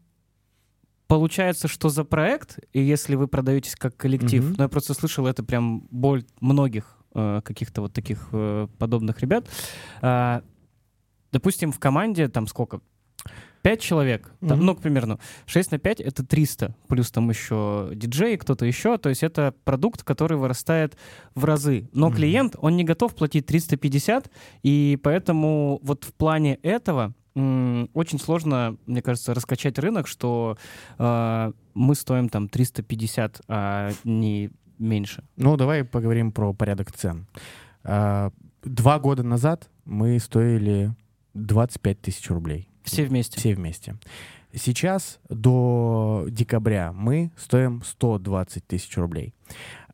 получается, что за проект, и если вы продаетесь как коллектив, Мгм. ну, я просто слышал, это прям боль многих э, каких-то вот таких э, подобных ребят. А, допустим, в команде там сколько? Пять человек, там, Мгм. ну, примерно. 6 на 5 — это 300, плюс там еще диджей, кто-то еще. То есть это продукт, который вырастает в разы. Но Мгм. клиент, он не готов платить 350, и поэтому вот в плане этого очень сложно, мне кажется, раскачать рынок, что э, мы стоим там 350, а не меньше. Ну, давай поговорим про порядок цен. А, Два года назад мы стоили 25 тысяч рублей. Все вместе. Все вместе. Сейчас до декабря мы стоим 120 тысяч рублей.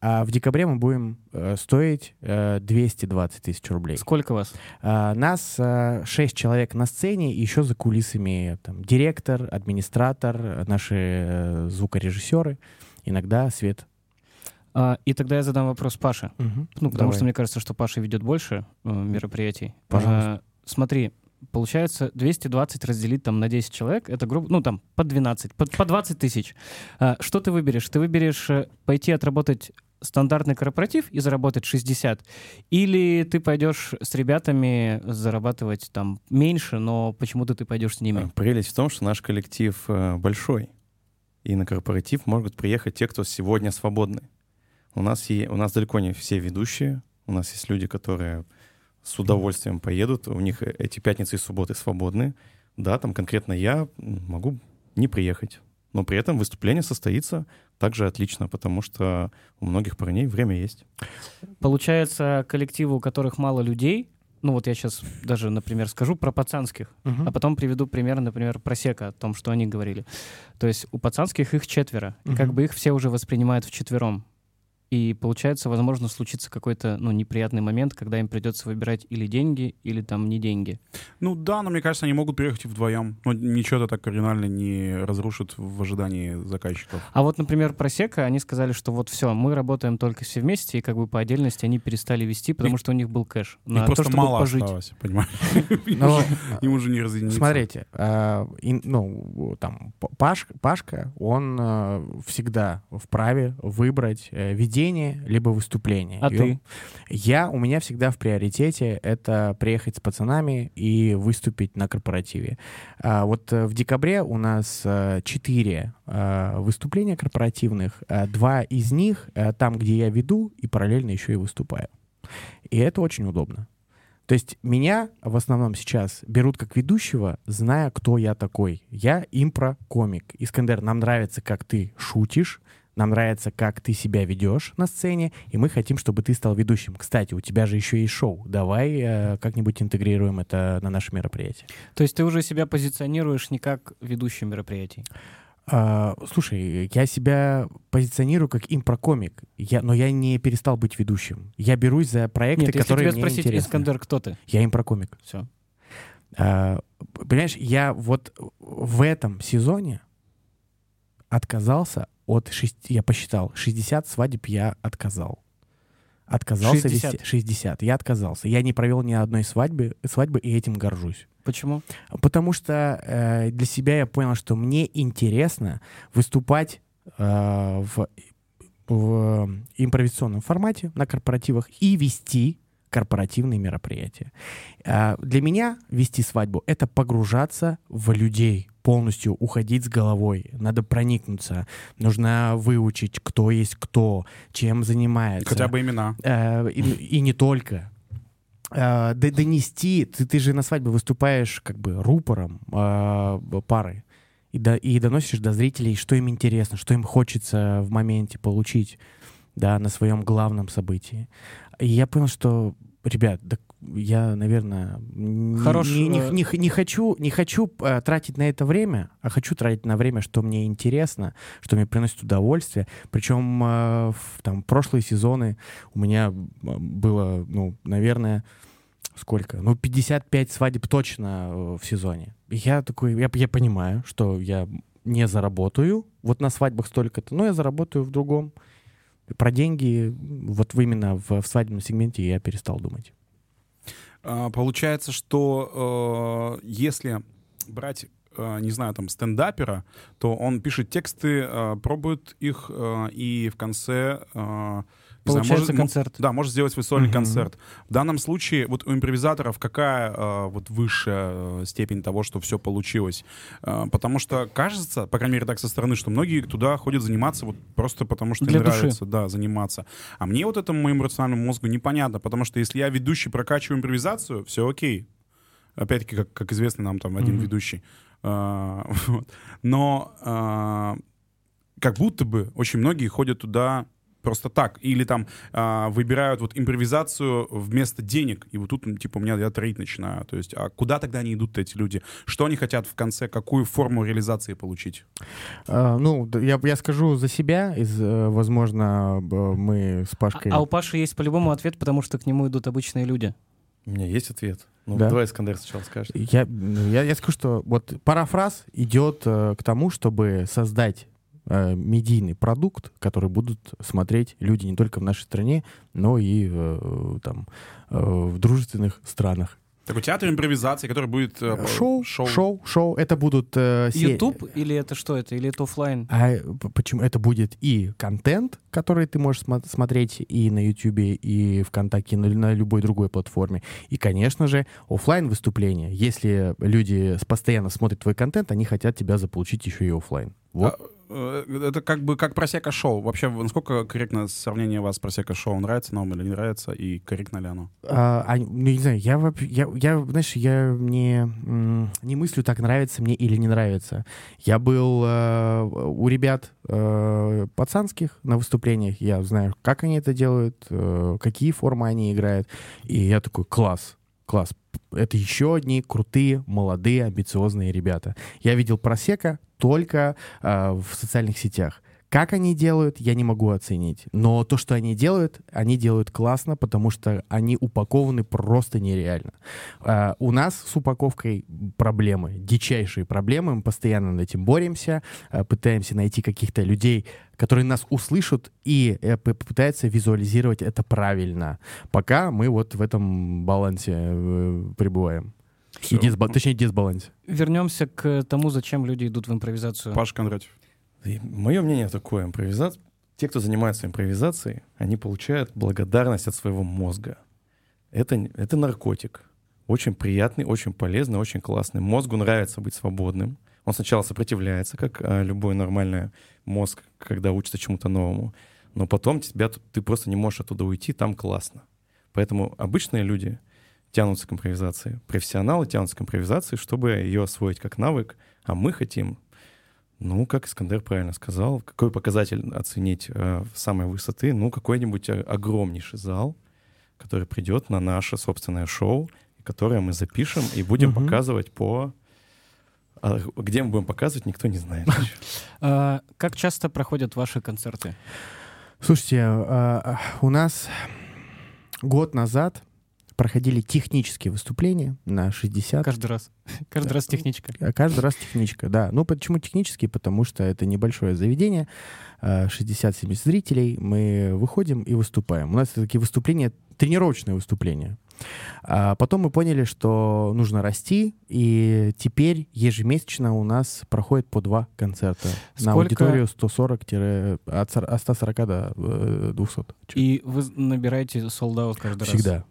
А в декабре мы будем э, стоить э, 220 тысяч рублей. Сколько вас? А, нас э, 6 человек на сцене, и еще за кулисами там, директор, администратор, наши э, звукорежиссеры, иногда свет. А, и тогда я задам вопрос Паше. Ну, потому Давай. что мне кажется, что Паша ведет больше э, мероприятий. Пожалуйста. А, смотри, получается 220 разделить там на 10 человек, это грубо, ну там по 12, по, по 20 тысяч. А, что ты выберешь? Ты выберешь э, пойти отработать стандартный корпоратив и заработать 60, или ты пойдешь с ребятами зарабатывать там меньше, но почему-то ты пойдешь с ними? Э, Прелесть в том, что наш коллектив э, большой, и на корпоратив могут приехать те, кто сегодня свободны. У нас, е- у нас далеко не все ведущие, у нас есть люди, которые с удовольствием поедут, у них э- эти пятницы и субботы свободны. Да, там конкретно я могу не приехать, но при этом выступление состоится также отлично, потому что у многих парней время есть. Получается, коллективы, у которых мало людей, ну вот я сейчас даже, например, скажу про пацанских, Мгм. а потом приведу пример, например, про Сека, о том, что они говорили. То есть у пацанских их четверо, и как бы их все уже воспринимают вчетвером. И получается, возможно, случится какой-то ну, неприятный момент, когда им придется выбирать или деньги, или там не деньги. Ну да, но мне кажется, они могут приехать и вдвоем. Но ничего это так кардинально не разрушит в ожидании заказчиков. А вот, например, про Сека они сказали, что вот все, мы работаем только все вместе, и как бы по отдельности они перестали вести, потому Их- что у них был кэш. Их на просто то, чтобы мало пожить. осталось, понимаешь? [laughs] Но, [laughs] Им уже не разъединиться. Смотрите, и, ну, там, Пашка, он а, всегда вправе выбрать э, ведение либо выступление. А И ты? Я, у меня всегда в приоритете это приехать с пацанами и выступить на корпоративе. А, вот э, в декабре у нас э, четыре э, выступления корпоративных, а два из них э, там, где я веду, и параллельно еще и выступаю. И это очень удобно. То есть меня в основном сейчас берут как ведущего, зная, кто я такой. Я импро-комик. Искандер, нам нравится, как ты шутишь, нам нравится, как ты себя ведешь на сцене, и мы хотим, чтобы ты стал ведущим. Кстати, у тебя же еще и шоу. Давай э, как-нибудь интегрируем это на наше мероприятие. То есть ты уже себя позиционируешь не как ведущий мероприятий. А, слушай, я себя позиционирую как импрокомик, я, но я не перестал быть ведущим. Я берусь за проекты, Нет, если которые тебя мне спросить, интересны. Искандер, кто ты? Я импрокомик. Все. А, понимаешь, я вот в этом сезоне отказался от шести, я посчитал, 60 свадеб я отказал. Отказался 60? вести 60. Я отказался. Я не провел ни одной свадьбы, свадьбы и этим горжусь. Почему? Потому что э, для себя я понял, что мне интересно выступать э, в, в импровизационном формате на корпоративах и вести корпоративные мероприятия. А для меня вести свадьбу — это погружаться в людей, полностью уходить с головой. Надо проникнуться. Нужно выучить, кто есть кто, чем занимается. Хотя бы имена. Э, и, и не только. Э, донести, ты, ты же на свадьбе выступаешь как бы рупором э, пары и, до- и доносишь до зрителей, что им интересно, что им хочется в моменте получить, да, на своем главном событии. И я понял, что, ребят, да я, наверное, Хорош, не, не- э, не не хочу, не хочу э, тратить на это время, а хочу тратить на время, что мне интересно, что мне приносит удовольствие. Причем э, в там, прошлые сезоны у меня было, ну, наверное, сколько? Ну, 55 свадеб точно в сезоне. Я такой, я, я понимаю, что я не заработаю вот на свадьбах столько-то, но я заработаю в другом. Про деньги вот именно в, в свадебном сегменте я перестал думать. А, Получается, что э, если брать, э, не знаю, там, стендапера, то он пишет тексты, э, пробует их, и в конце... э, не знаю, Получается мо- концерт. Да, может сделать свой сольный Мгм. концерт. В данном случае вот у импровизаторов какая э, вот высшая э, степень того, что все получилось? Э, потому что кажется, по крайней мере так со стороны, что многие туда ходят заниматься вот просто потому, что Для им души. нравится, да, заниматься. А мне вот этому моему рациональному мозгу непонятно, потому что если я ведущий прокачиваю импровизацию, все окей. Опять-таки, как, как известно нам там один Мгм. ведущий. [laughs] Вот. Но а, как будто бы очень многие ходят туда просто так. Или там а, выбирают вот импровизацию вместо денег. И вот тут, ну, типа, у меня я троить начинаю. То есть, а куда тогда они идут, эти люди? Что они хотят в конце? Какую форму реализации получить? А, ну, я, я скажу за себя. Из, э, возможно, мы с Пашкой... А у Паши есть по-любому ответ, потому что к нему идут обычные люди. У меня есть ответ. Ну, Да? давай Искандер сначала скажет. Я, я, я скажу, что вот парафраз идет э, к тому, чтобы создать э, медийный продукт, который будут смотреть люди не только в нашей стране, но и э, там э, в дружественных странах. Такой театр импровизации, который будет... э, Шоу, шоу, шоу, Это будут э, се- YouTube или это что это? Или это оффлайн? А э, почему это будет и контент, который ты можешь смо- смотреть и на YouTube, и ВКонтакте, и на, на любой другой платформе, и, конечно же, оффлайн выступления. Если люди постоянно смотрят твой контент, они хотят тебя заполучить еще и оффлайн. Вот. А, э, Это как бы как просека шоу. Вообще, насколько корректно сравнение вас просека шоу? Нравится нам или не нравится? И корректно ли оно? А, а, ну, не знаю, я, вообще- я, я, знаешь, я не, не мыслю, так нравится мне или не нравится. Я был э, у ребят э, пацанских на выступлениях, я знаю, как они это делают, э, какие формы они играют, и я такой, класс, класс. Это еще одни крутые, молодые, амбициозные ребята. Я видел просека только э, в социальных сетях. Как они делают, я не могу оценить. Но то, что они делают, они делают классно, потому что они упакованы просто нереально. А, у нас с упаковкой проблемы, дичайшие проблемы. Мы постоянно над этим боремся, а, пытаемся найти каких-то людей, которые нас услышат и э, попытаются визуализировать это правильно. Пока мы вот в этом балансе э, пребываем. И дисба- точнее, дисбалансе. Вернемся к тому, зачем люди идут в импровизацию. Паш Кондратьев. Мое мнение такое. Импровизация. Те, кто занимается импровизацией, они получают благодарность от своего мозга. Это, это наркотик. Очень приятный, очень полезный, очень классный. Мозгу нравится быть свободным. Он сначала сопротивляется, как а, любой нормальный мозг, когда учится чему-то новому. Но потом тебя, ты просто не можешь оттуда уйти, там классно. Поэтому обычные люди тянутся к импровизации. Профессионалы тянутся к импровизации, чтобы ее освоить как навык. А мы хотим ну, как Искандер правильно сказал, какой показатель оценить э, самой высоты? Ну, какой-нибудь э, огромнейший зал, который придет на наше собственное шоу, которое мы запишем и будем Мгм. показывать по... а где мы будем показывать, никто не знает. [laughs] А, как часто проходят ваши концерты? Слушайте, а, у нас год назад проходили технические выступления на 60 Каждый раз. [laughs] Каждый Да. раз техничка. А Каждый раз техничка, да. Ну, почему технический? Потому что это небольшое заведение, а, 60-70 зрителей, мы выходим и выступаем. У нас такие выступления, тренировочные выступления. А потом мы поняли, что нужно расти, и теперь ежемесячно у нас проходит по два концерта на Сколько- аудиторию 140 от сор- от 140 до э, 200. И вы набираете солдат каждый раз. Всегда.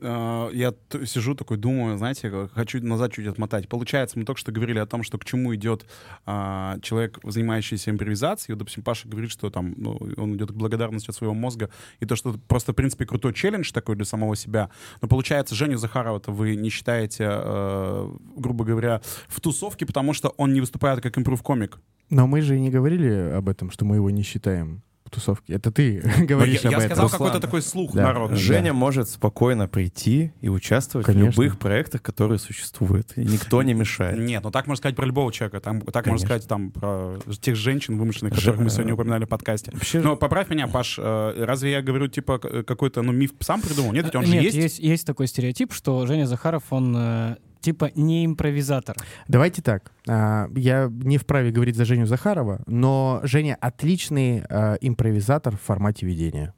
Э, Я сижу такой, думаю, знаете, хочу назад чуть отмотать. Получается, мы только что говорили о том, что к чему идет а, человек, занимающийся импровизацией. Вот, допустим, Паша говорит, что там ну, он идет к благодарности от своего мозга, и то, что просто, в принципе, крутой челлендж такой для самого себя. Но получается, Женю Захарова-то вы не считаете, э, грубо говоря, в тусовке, потому что он не выступает как импрув-комик. Но мы же и не говорили об этом, что мы его не считаем в тусовке. Это ты [laughs] я, говоришь я об этом. сказал Руслан. какой-то такой слух Да. народный. Женя может спокойно прийти и участвовать Конечно. в любых проектах, которые существуют. И никто не мешает. Нет, ну так можно сказать про любого человека. Там, так Конечно. можно сказать там про тех женщин вымышленных, Же- которых мы сегодня упоминали в подкасте. Вообще, Но поправь меня, Паш, э, разве я говорю, типа, какой-то, ну, миф сам придумал? Нет, ведь он же Нет, есть. есть, есть такой стереотип, что Женя Захаров, он э, типа не импровизатор. Давайте так. а, Я не вправе говорить за Женю Захарова, но Женя отличный а, импровизатор в формате ведения.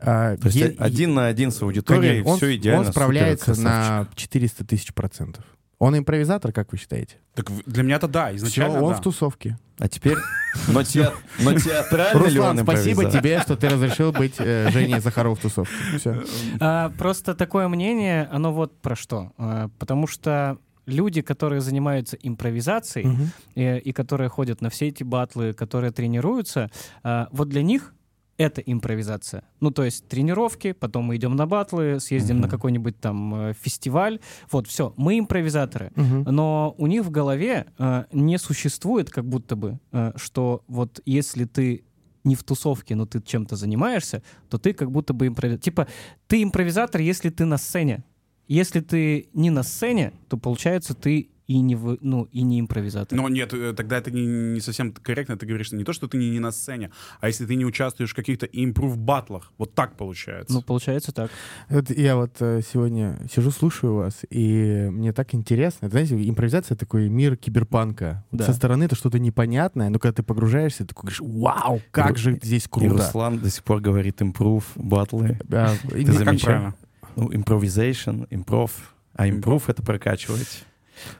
А, то есть е- один на один с аудиторией, Конечно, он, все идеально. он справляется супер, на 400 тысяч процентов. Он импровизатор, как вы считаете? Так для меня это да, Все, изначально он да. в тусовке. А теперь... [laughs] Но, те- но театральный ли Руслан, он спасибо тебе, что ты разрешил быть э, Женей Захаровым в тусовке. [laughs] Все. А, просто такое мнение, оно вот про что. А, потому что люди, которые занимаются импровизацией э, и которые ходят на все эти батлы, которые тренируются, а, вот для них это импровизация. Ну, то есть тренировки, потом мы идем на батлы, съездим на Мгм. какой-нибудь там э, фестиваль. Вот, все, мы импровизаторы. Но у них в голове э, не существует как будто бы, э, что вот если ты не в тусовке, но ты чем-то занимаешься, то ты как будто бы импровизатор. Типа, ты импровизатор, если ты на сцене. Если ты не на сцене, то получается ты и не, в, ну, и не импровизатор. Но нет, э, тогда это не, не совсем корректно. Ты говоришь, что не то, что ты не, не на сцене, а если ты не участвуешь в каких-то импрув батлах. Вот так получается. Ну, получается так. Вот я вот э, сегодня сижу, слушаю вас, и мне так интересно. Это, знаете, импровизация — такой мир киберпанка. Вот Да. Со стороны это что-то непонятное, но когда ты погружаешься, ты такой говоришь, вау, как Ру- же здесь И круто. Руслан до сих пор говорит импрув, батлы. Да, и Ты правильно? Ну, improvisation, импров. А импров — это прокачивать.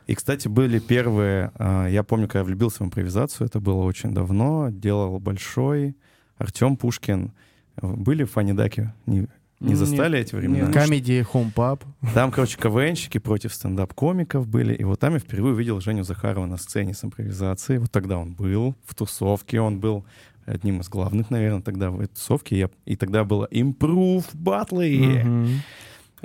И, кстати, были первые... а, Я помню, когда я влюбился в импровизацию, это было очень давно, делал большой Артем Пушкин. Были фанидаки? Не, не застали нет, эти времена? Home Pub. Там, короче, КВНщики против стендап-комиков были. И вот там я впервые увидел Женю Захарова на сцене с импровизацией. Вот тогда он был в тусовке. Он был одним из главных, наверное, тогда в этой тусовке. Я... И тогда было импрув батлы. Мгм.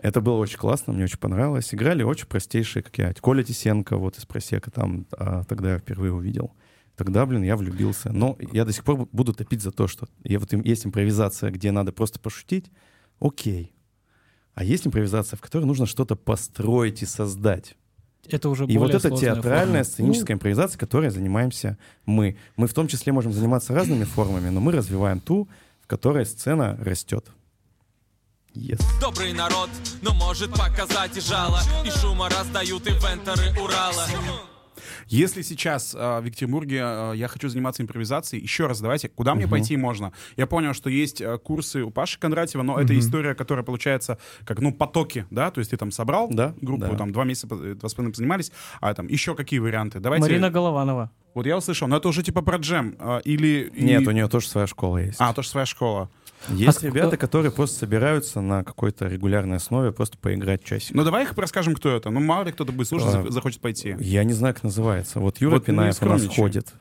Это было очень классно, мне очень понравилось. Играли очень простейшие, как я. Коля Тисенко вот из Просека там а, тогда я впервые увидел. Тогда, блин, я влюбился. Но я до сих пор бу- буду топить за то, что я, вот, есть импровизация, где надо просто пошутить. Окей. А есть импровизация, в которой нужно что-то построить и создать. Это уже И вот это театральная форма. сценическая импровизация, которой занимаемся мы. Мы в том числе можем заниматься разными формами, но мы развиваем ту, в которой сцена растет. Yes. Добрый народ, но может показать и жало И шума раздают инвенторы Урала Если сейчас э, в Екатеринбурге э, я хочу заниматься импровизацией, еще раз давайте, куда мне Мгм. пойти можно? Я понял, что есть э, курсы у Паши Кондратьева, но это Мгм. история, которая получается как, ну, потоки, да? То есть ты там собрал Да, группу, да. там два месяца, э, два с половиной занимались, а там еще какие варианты? Давайте. Марина Голованова. Вот я услышал, но это уже типа про джем. э, или... и- Нет, у нее тоже своя школа есть. А, тоже своя школа. Есть А ск- ребята, которые просто собираются на какой-то регулярной основе просто поиграть часик. Ну давай их расскажем, кто это. Ну мало ли кто-то будет слушать, А, зах- захочет пойти. Я не знаю, как называется. Вот Юра Вот Пинаев у нас ходит.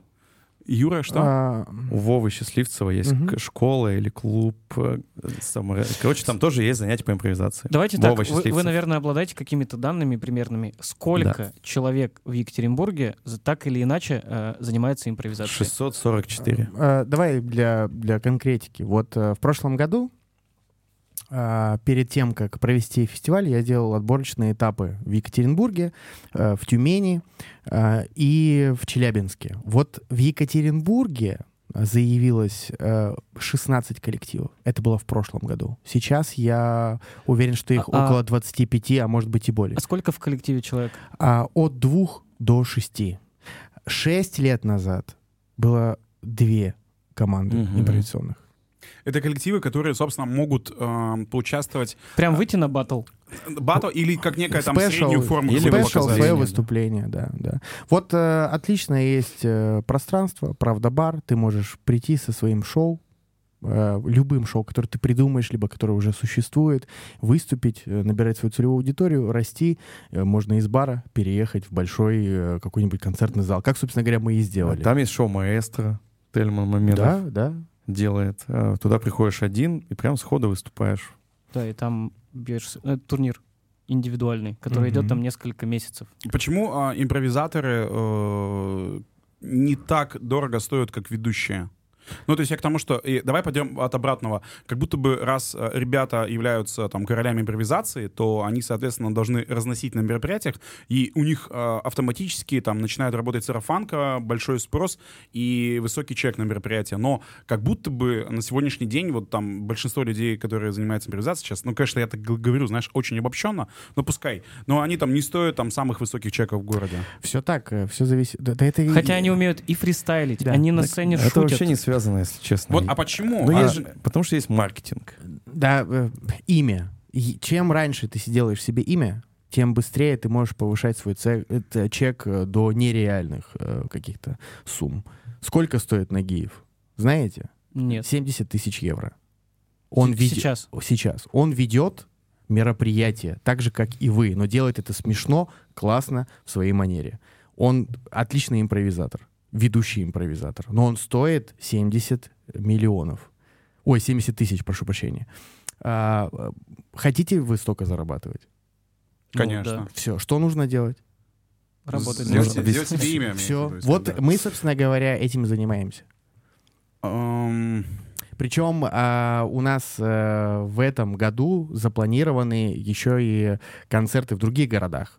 Юра, что? А, У Вовы Счастливцева есть к- школа или клуб. э, Короче, там тоже есть занятия по импровизации. Давайте Вова так, вы, вы, наверное, обладаете какими-то данными примерными. Сколько человек в Екатеринбурге так или иначе э, занимается импровизацией? 644. э, давай для, для конкретики. Вот э, в прошлом году, э, перед тем, как провести фестиваль, я делал отборочные этапы в Екатеринбурге, э, в Тюмени э, и в Челябинске. Вот в Екатеринбурге заявилось э, 16 коллективов. Это было в прошлом году. Сейчас я уверен, что их А- а- около 25, а может быть и более. А сколько в коллективе человек? А, от двух до шести. Шесть лет назад было две команды Мгм. импровизационных. Это коллективы, которые, собственно, могут э, поучаствовать Прям выйти на батл? батл или как некая там Спешл, среднюю форму или спешл, свое выступление, да, да. Вот э, отлично есть э, пространство, правда, бар. Ты можешь прийти со своим шоу, э, любым шоу, которое ты придумаешь, либо которое уже существует, выступить, э, набирать свою целевую аудиторию, расти. Э, можно из бара переехать в большой э, какой-нибудь концертный зал. Как, собственно говоря, мы и сделали. Там есть шоу маэстро. Тельман Мамедов да, да. Делает. Э, Туда приходишь один и прям сходу выступаешь. Да, и там бьешь с- э, турнир индивидуальный, который идет Мгм. там несколько месяцев. Почему а, импровизаторы э, не так дорого стоят, как ведущие? Ну, то есть я к тому, что... и давай пойдем от обратного. Как будто бы раз э, ребята являются там королями импровизации, то они, соответственно, должны разносить на мероприятиях, и у них э, автоматически там начинает работать сарафанка, большой спрос и высокий чек на мероприятие. Но как будто бы на сегодняшний день вот там большинство людей, которые занимаются импровизацией сейчас, ну, конечно, я так говорю, знаешь, очень обобщенно, но пускай, но они там не стоят там самых высоких чеков в городе. Все так, все зависит. Да, да это Хотя они умеют и фристайлить, Да. они на Так сцене Это шутят. вообще не связано, если честно. Вот, а почему? Ну, А- есть же- Потому что есть маркетинг. Да, э, имя. И чем раньше ты си- делаешь себе имя, тем быстрее ты можешь повышать свой це- это чек э, до нереальных э, каких-то сумм. Сколько стоит Нагиев? Знаете? Нет. 70 тысяч евро. Он С- веде- Сейчас. Сейчас. Он ведет мероприятие, так же, как и вы, но делает это смешно, классно, в своей манере. Он отличный импровизатор, ведущий импровизатор, но он стоит 70 миллионов. Ой, 70 тысяч, прошу прощения. А, э, хотите вы столько зарабатывать? Ну, Конечно. да. Все, что нужно делать? Работать Сделать, сделать себе имя. Все. виду, Вот да. мы, собственно говоря, этим и занимаемся. Эм, Причем а, у нас э, в этом году запланированы еще и концерты в других городах.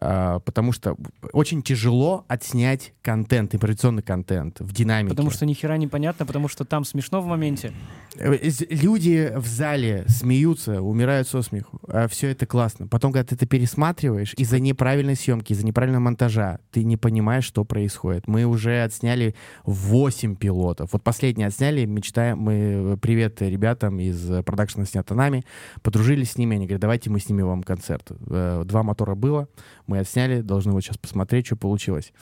А, потому что очень тяжело отснять контент, импровизационный контент в динамике. Потому что ни хера не понятно, потому что там смешно в моменте. Э, Люди в зале смеются, умирают со смеху. все это классно. Потом, когда ты это пересматриваешь, из-за неправильной съемки, из-за неправильного монтажа, ты не понимаешь, что происходит. Мы уже отсняли 8 пилотов. Вот последний отсняли, мечтаем, мы, привет ребятам из э, продакшена «Снято нами», подружились с ними, они говорят, давайте мы снимем вам концерт. Э, Два мотора было, мы отсняли, должны вот сейчас посмотреть, что получилось.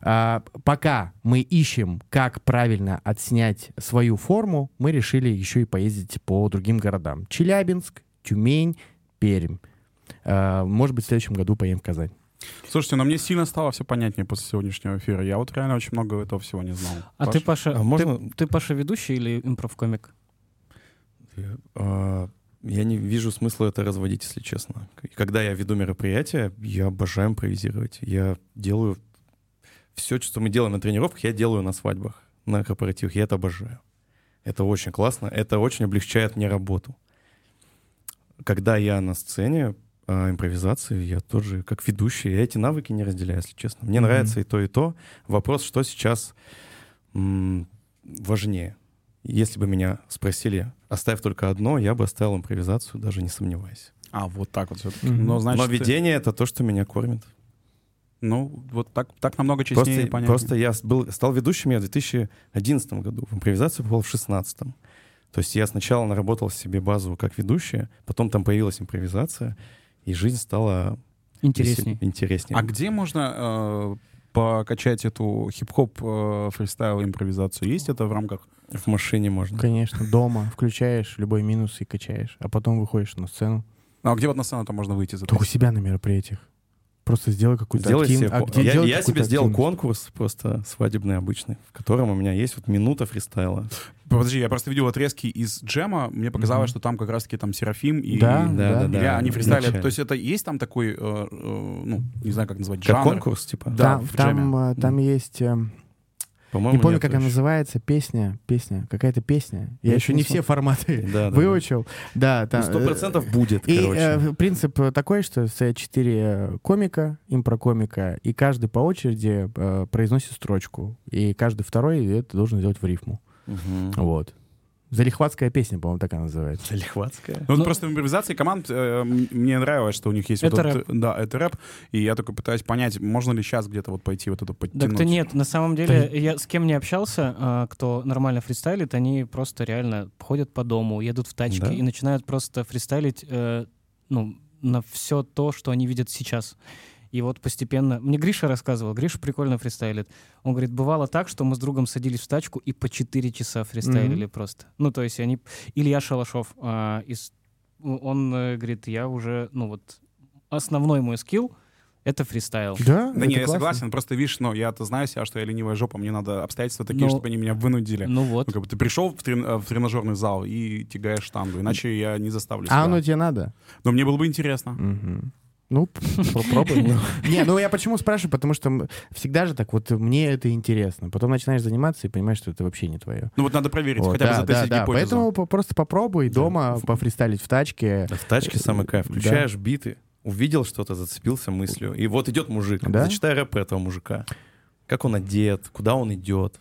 А, пока мы ищем, как правильно отснять свою форму, мы решили еще и поездить по другим городам. Челябинск, Тюмень, Пермь. А, может быть, в следующем году поедем в Казань. Слушайте, но мне сильно стало все понятнее после сегодняшнего эфира. Я вот реально очень много этого всего не знал. А Паш? ты, Паша, А можно- ты, ты, Паша, ведущий или импров-комик? А, Я не вижу смысла это разводить, если честно. Когда я веду мероприятия, я обожаю импровизировать. Я делаю все, что мы делаем на тренировках, я делаю на свадьбах, на корпоративах. Я это обожаю. Это очень классно. Это очень облегчает мне работу. Когда я на сцене а, импровизации, я тоже как ведущий, я эти навыки не разделяю, если честно. Мне Мгм. нравится и то, и то. Вопрос, что сейчас м, важнее. Если бы меня спросили, оставь только одно, я бы оставил импровизацию, даже не сомневаясь. А, вот так вот все-таки. Но, значит, Но ты- ведение — это то, что меня кормит. Ну, вот так, так намного честнее и Просто, понятнее. просто я был, стал ведущим я в 2011 году, в импровизацию попал в 2016. То есть я сначала наработал себе базу как ведущий, потом там появилась импровизация, и жизнь стала Интересней. весел- интереснее. А где можно э, покачать эту хип-хоп э, фристайл импровизацию? Есть это в рамках? В машине можно. Конечно, дома включаешь любой минус и качаешь, а потом выходишь на сцену. Ну, а где вот на сцену-то можно выйти? за Только у себя на мероприятиях. Просто сделай какую-то Сделай актив- себе а где я, я какую-то себе сделал конкурс просто свадебный обычный, в котором у меня есть вот минута фристайла. Подожди, я просто видел отрезки из джема, мне показалось, Мгм. что там как раз-таки там Серафим и... Да, Да, да. да, да. Они фристайлят. То есть это есть там такой, э, э, ну, не знаю, как назвать, Как жанр? конкурс, типа? Да, Там, в там, джеме. э, там есть... э, По-моему, Не помню, как она еще. называется, песня, песня, какая-то песня. Я, Я еще не не все форматы [laughs] Да, да, выучил. Да, Ну, там, Сто э, процентов будет, И короче. э, принцип э, такой, что стоят четыре комика, импрокомика, и каждый по очереди э, произносит строчку. И каждый второй это должен сделать в рифму. Мгм. Вот. Залихватская песня, по-моему, так она называется. Лихватская. Ну, вот Ну- просто в импровизации команд э, мне нравилось, что у них есть Это вот этот, рэп. да, это рэп, и я только пытаюсь понять, можно ли сейчас где-то вот пойти вот это подтянуть. Так-то нет, на самом деле, я с кем не общался, а, кто нормально фристайлит, они просто реально ходят по дому, едут в тачке Да? и начинают просто фристайлить, э, ну, на все то, что они видят сейчас. И вот постепенно... Мне Гриша рассказывал, Гриша прикольно фристайлит. Он говорит, бывало так, что мы с другом садились в тачку и по 4 часа фристайлили просто. Ну, то есть они... Илья Шалашов, а, из... он э, говорит, я уже, ну вот, основной мой скилл — это фристайл. Да, Да не, я классно. согласен, просто видишь, ну, я-то знаю себя, что я ленивая жопа, мне надо обстоятельства такие, Ну, чтобы они меня вынудили. Ну вот. Ну, как бы ты пришел в, трен- э, в тренажерный зал и тягаешь штангу, иначе я не заставлю А себя. оно тебе надо? Но мне было бы интересно. Мгм. Ну, п- попробуй. [laughs] Не, ну я почему спрашиваю? Потому что всегда же так, вот мне это интересно. Потом начинаешь заниматься и понимаешь, что это вообще не твое. Ну вот надо проверить, хотя бы затестить да, да. гипотезу. Поэтому по- просто попробуй дома пофристайлить в тачке. В тачке самый кайф. Включаешь биты, увидел что-то, зацепился мыслью. И вот идет мужик. Да? Зачитай рэп про этого мужика. Как он одет, куда он идет,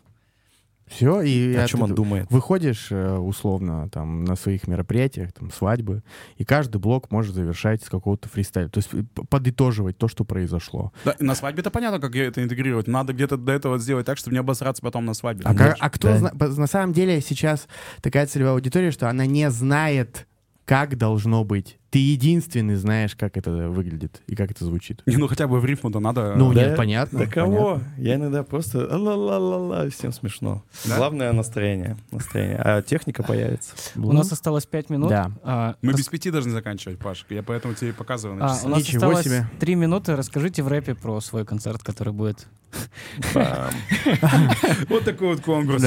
Все, и о чем он думает. выходишь э, условно там на своих мероприятиях, там свадьбы, и каждый блок может завершать с какого-то фристайля. То есть э, подытоживать то, что произошло. Да, на свадьбе-то понятно, как это интегрировать. Надо где-то до этого сделать так, чтобы не обосраться потом на свадьбе. А, а кто Да. зна- на самом деле сейчас такая целевая аудитория, что она не знает, как должно быть. Ты единственный знаешь, как это выглядит и как это звучит. Не, ну хотя бы в рифму-то надо... Ну, Да, нет, понятно. Да кого? понятно. Я иногда просто ла-ла-ла-ла, всем смешно. Да? Главное настроение. настроение. А техника появится. У нас осталось 5 минут. Да. А, Мы рас- без пяти должны заканчивать, Паш. Я поэтому тебе показываю на а, у нас Ничего осталось себе. 3 минуты. Расскажите в рэпе про свой концерт, который будет. Бам. [laughs] Вот такой вот конкурс.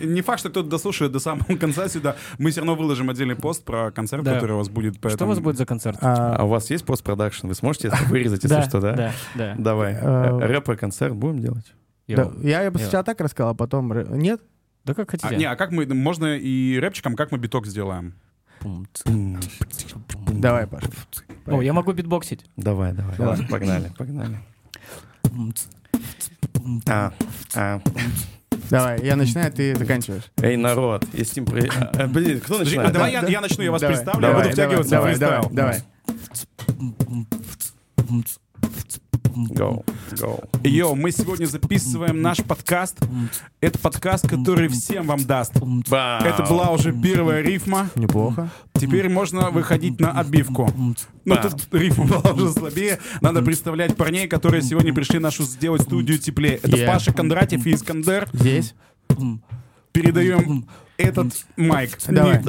Не факт, что кто-то дослушает до самого [laughs] конца сюда. Мы все равно выложим отдельный пост про концерт, Да. который у вас будет. Что у поэтому- вас будет за концерт? А, А у вас есть постпродакшн? Вы сможете это вырезать, если что, да? Да, да. Давай. А, Рэп и концерт будем делать? да, я бы сначала так рассказал, а потом... Нет? Да как А, хотите. не, а как мы, можно и рэпчиком, как мы биток сделаем? Давай, Паша. О, я могу битбоксить. Давай, давай. Ладно. Погнали, погнали. А, а. Давай, я начинаю, ты заканчиваешь. Эй, народ, если... а, Блин, кто начинает? а давай да, я, да. я начну, я вас Давай, представлю, давай, я буду втягиваться давай, в фристайл. давай, давай. Go, go. Йоу, мы сегодня записываем наш подкаст. Это подкаст, который всем вам даст. Бам. Это была уже первая рифма. Неплохо. Теперь можно выходить на отбивку. Ну, тут рифма была уже слабее. Надо представлять парней, которые сегодня пришли нашу сделать студию теплее. Это Yeah. Паша Кондратьев и Искандер. Здесь. Передаем этот майк. Давай.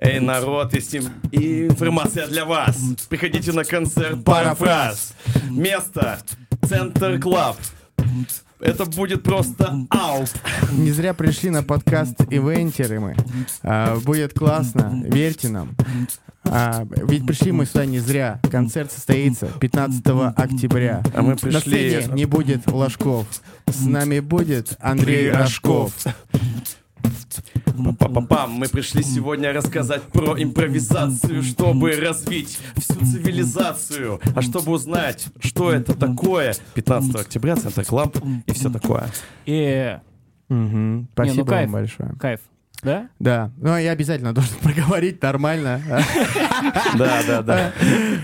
Эй, народ, им- и информация для вас. Приходите на концерт Парафраз. Место Центр Клаб. Это будет просто ауп. Не зря пришли на подкаст Ивентеры мы. А, будет классно, верьте нам. А, ведь пришли мы сюда не зря. Концерт состоится 15 октября. А мы На пришли... сцене не будет ложков. С нами будет Андрей Рожков. Па-па-пам, мы пришли сегодня рассказать про импровизацию, чтобы развить всю цивилизацию. А чтобы узнать, что это такое, 15 октября, Центр Клаб и все такое. И Мгм. Спасибо кайф. вам большое. кайф. Да? Да, ну я обязательно [laughs] должен проговорить нормально. Да, да, да. [laughs]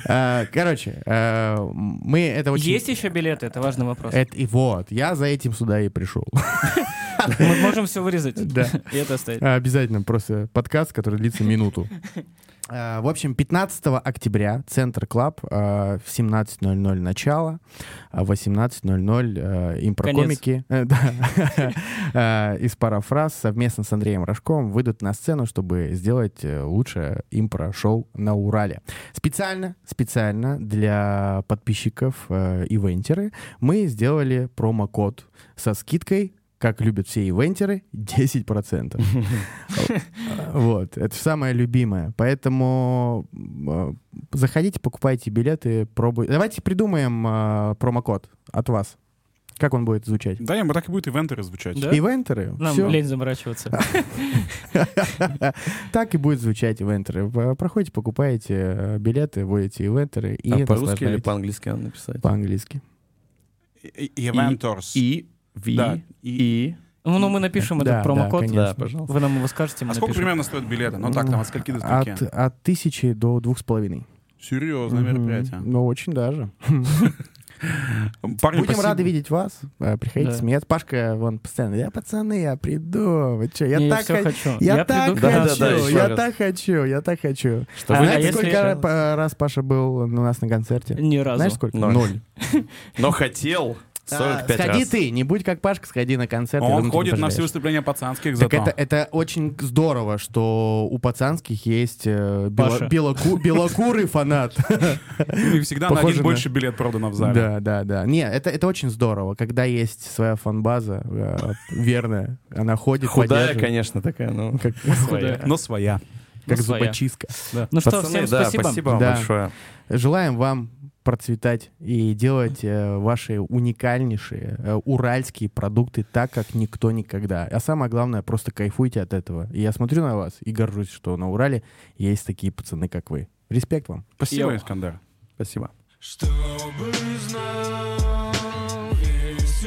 А, Короче, э, мы это очень... Есть еще билеты? Это важный вопрос. Это, и вот, я за этим сюда и пришел. [laughs] [laughs] Мы можем все вырезать. Да. [laughs] И это оставить. А, Обязательно просто подкаст, который длится минуту. [laughs] А, В общем, 15 октября Центр Клаб а, в 17.00 начало, в 18.00 э, импрокомики э, из парафраз совместно с Андреем Рожковым выйдут на сцену, чтобы сделать э, лучшее импро-шоу на Урале. Специально, специально для подписчиков ивентеры мы сделали промокод со скидкой как любят все ивентеры, 10%. [laughs] Вот, это самое любимое. Поэтому э, заходите, покупайте билеты, пробуйте. Давайте придумаем э, промокод от вас. Как он будет звучать? Да, не, так и будет ивентеры звучать. Да? Ивентеры? Нам Всё. лень заморачиваться. [laughs] Так и будет звучать ивентеры. Проходите, покупаете э, билеты, вводите ивентеры А по-русски или по-английски надо написать? По-английски. Ивенторс. И, Ви, Да, и- и... Ну, ну, мы напишем Да, этот да, промокод. конечно. Да, пожалуйста. Вы нам его скажете, мы А сколько напишем. примерно стоят билеты? Ну так, там от скольки до От, скольки? от тысячи до двух с половиной. Серьезное Мгм. мероприятие. Ну, очень даже. Парни, Будем спасибо. рады видеть вас. Э, Приходите Да. смеяться. Пашка, вон, постоянно, я пацаны, я приду. Вы чё, я Не, так хо- хочу. Я, Я так приду, Да, да, хочу, да, ещё я раз. так хочу, я так хочу. Что А, Знаете, если- сколько ра- по- раз Паша был у нас на концерте? Ни разу. Знаешь, сколько? Ноль. [laughs] Но хотел 45 А, сходи раз. ты, не будь как Пашка, сходи на концерт. Он ходит на все выступления пацанских Так зато. это, это очень здорово, что у пацанских есть э, бело- белоку- белокурый фанат. [laughs] И всегда на Похоже один больше билет продано в зале. Да, да, да. Не, это, это очень здорово, когда есть своя фанбаза э, верная. Она ходит, Худая, конечно, такая, ну... Как, [laughs] Худая. Но своя. как Ну, своя. зубочистка. Ну что, Пацаны, всем да, спасибо. спасибо вам Да. большое. Желаем вам процветать и делать э, ваши уникальнейшие э, уральские продукты так, как никто никогда. А самое главное, просто кайфуйте от этого. И я смотрю на вас и горжусь, что на Урале есть такие пацаны, как вы. Респект вам. Спасибо, Йо. Искандер. Спасибо. Чтобы знал весь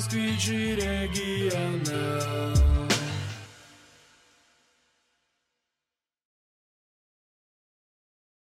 sti diregian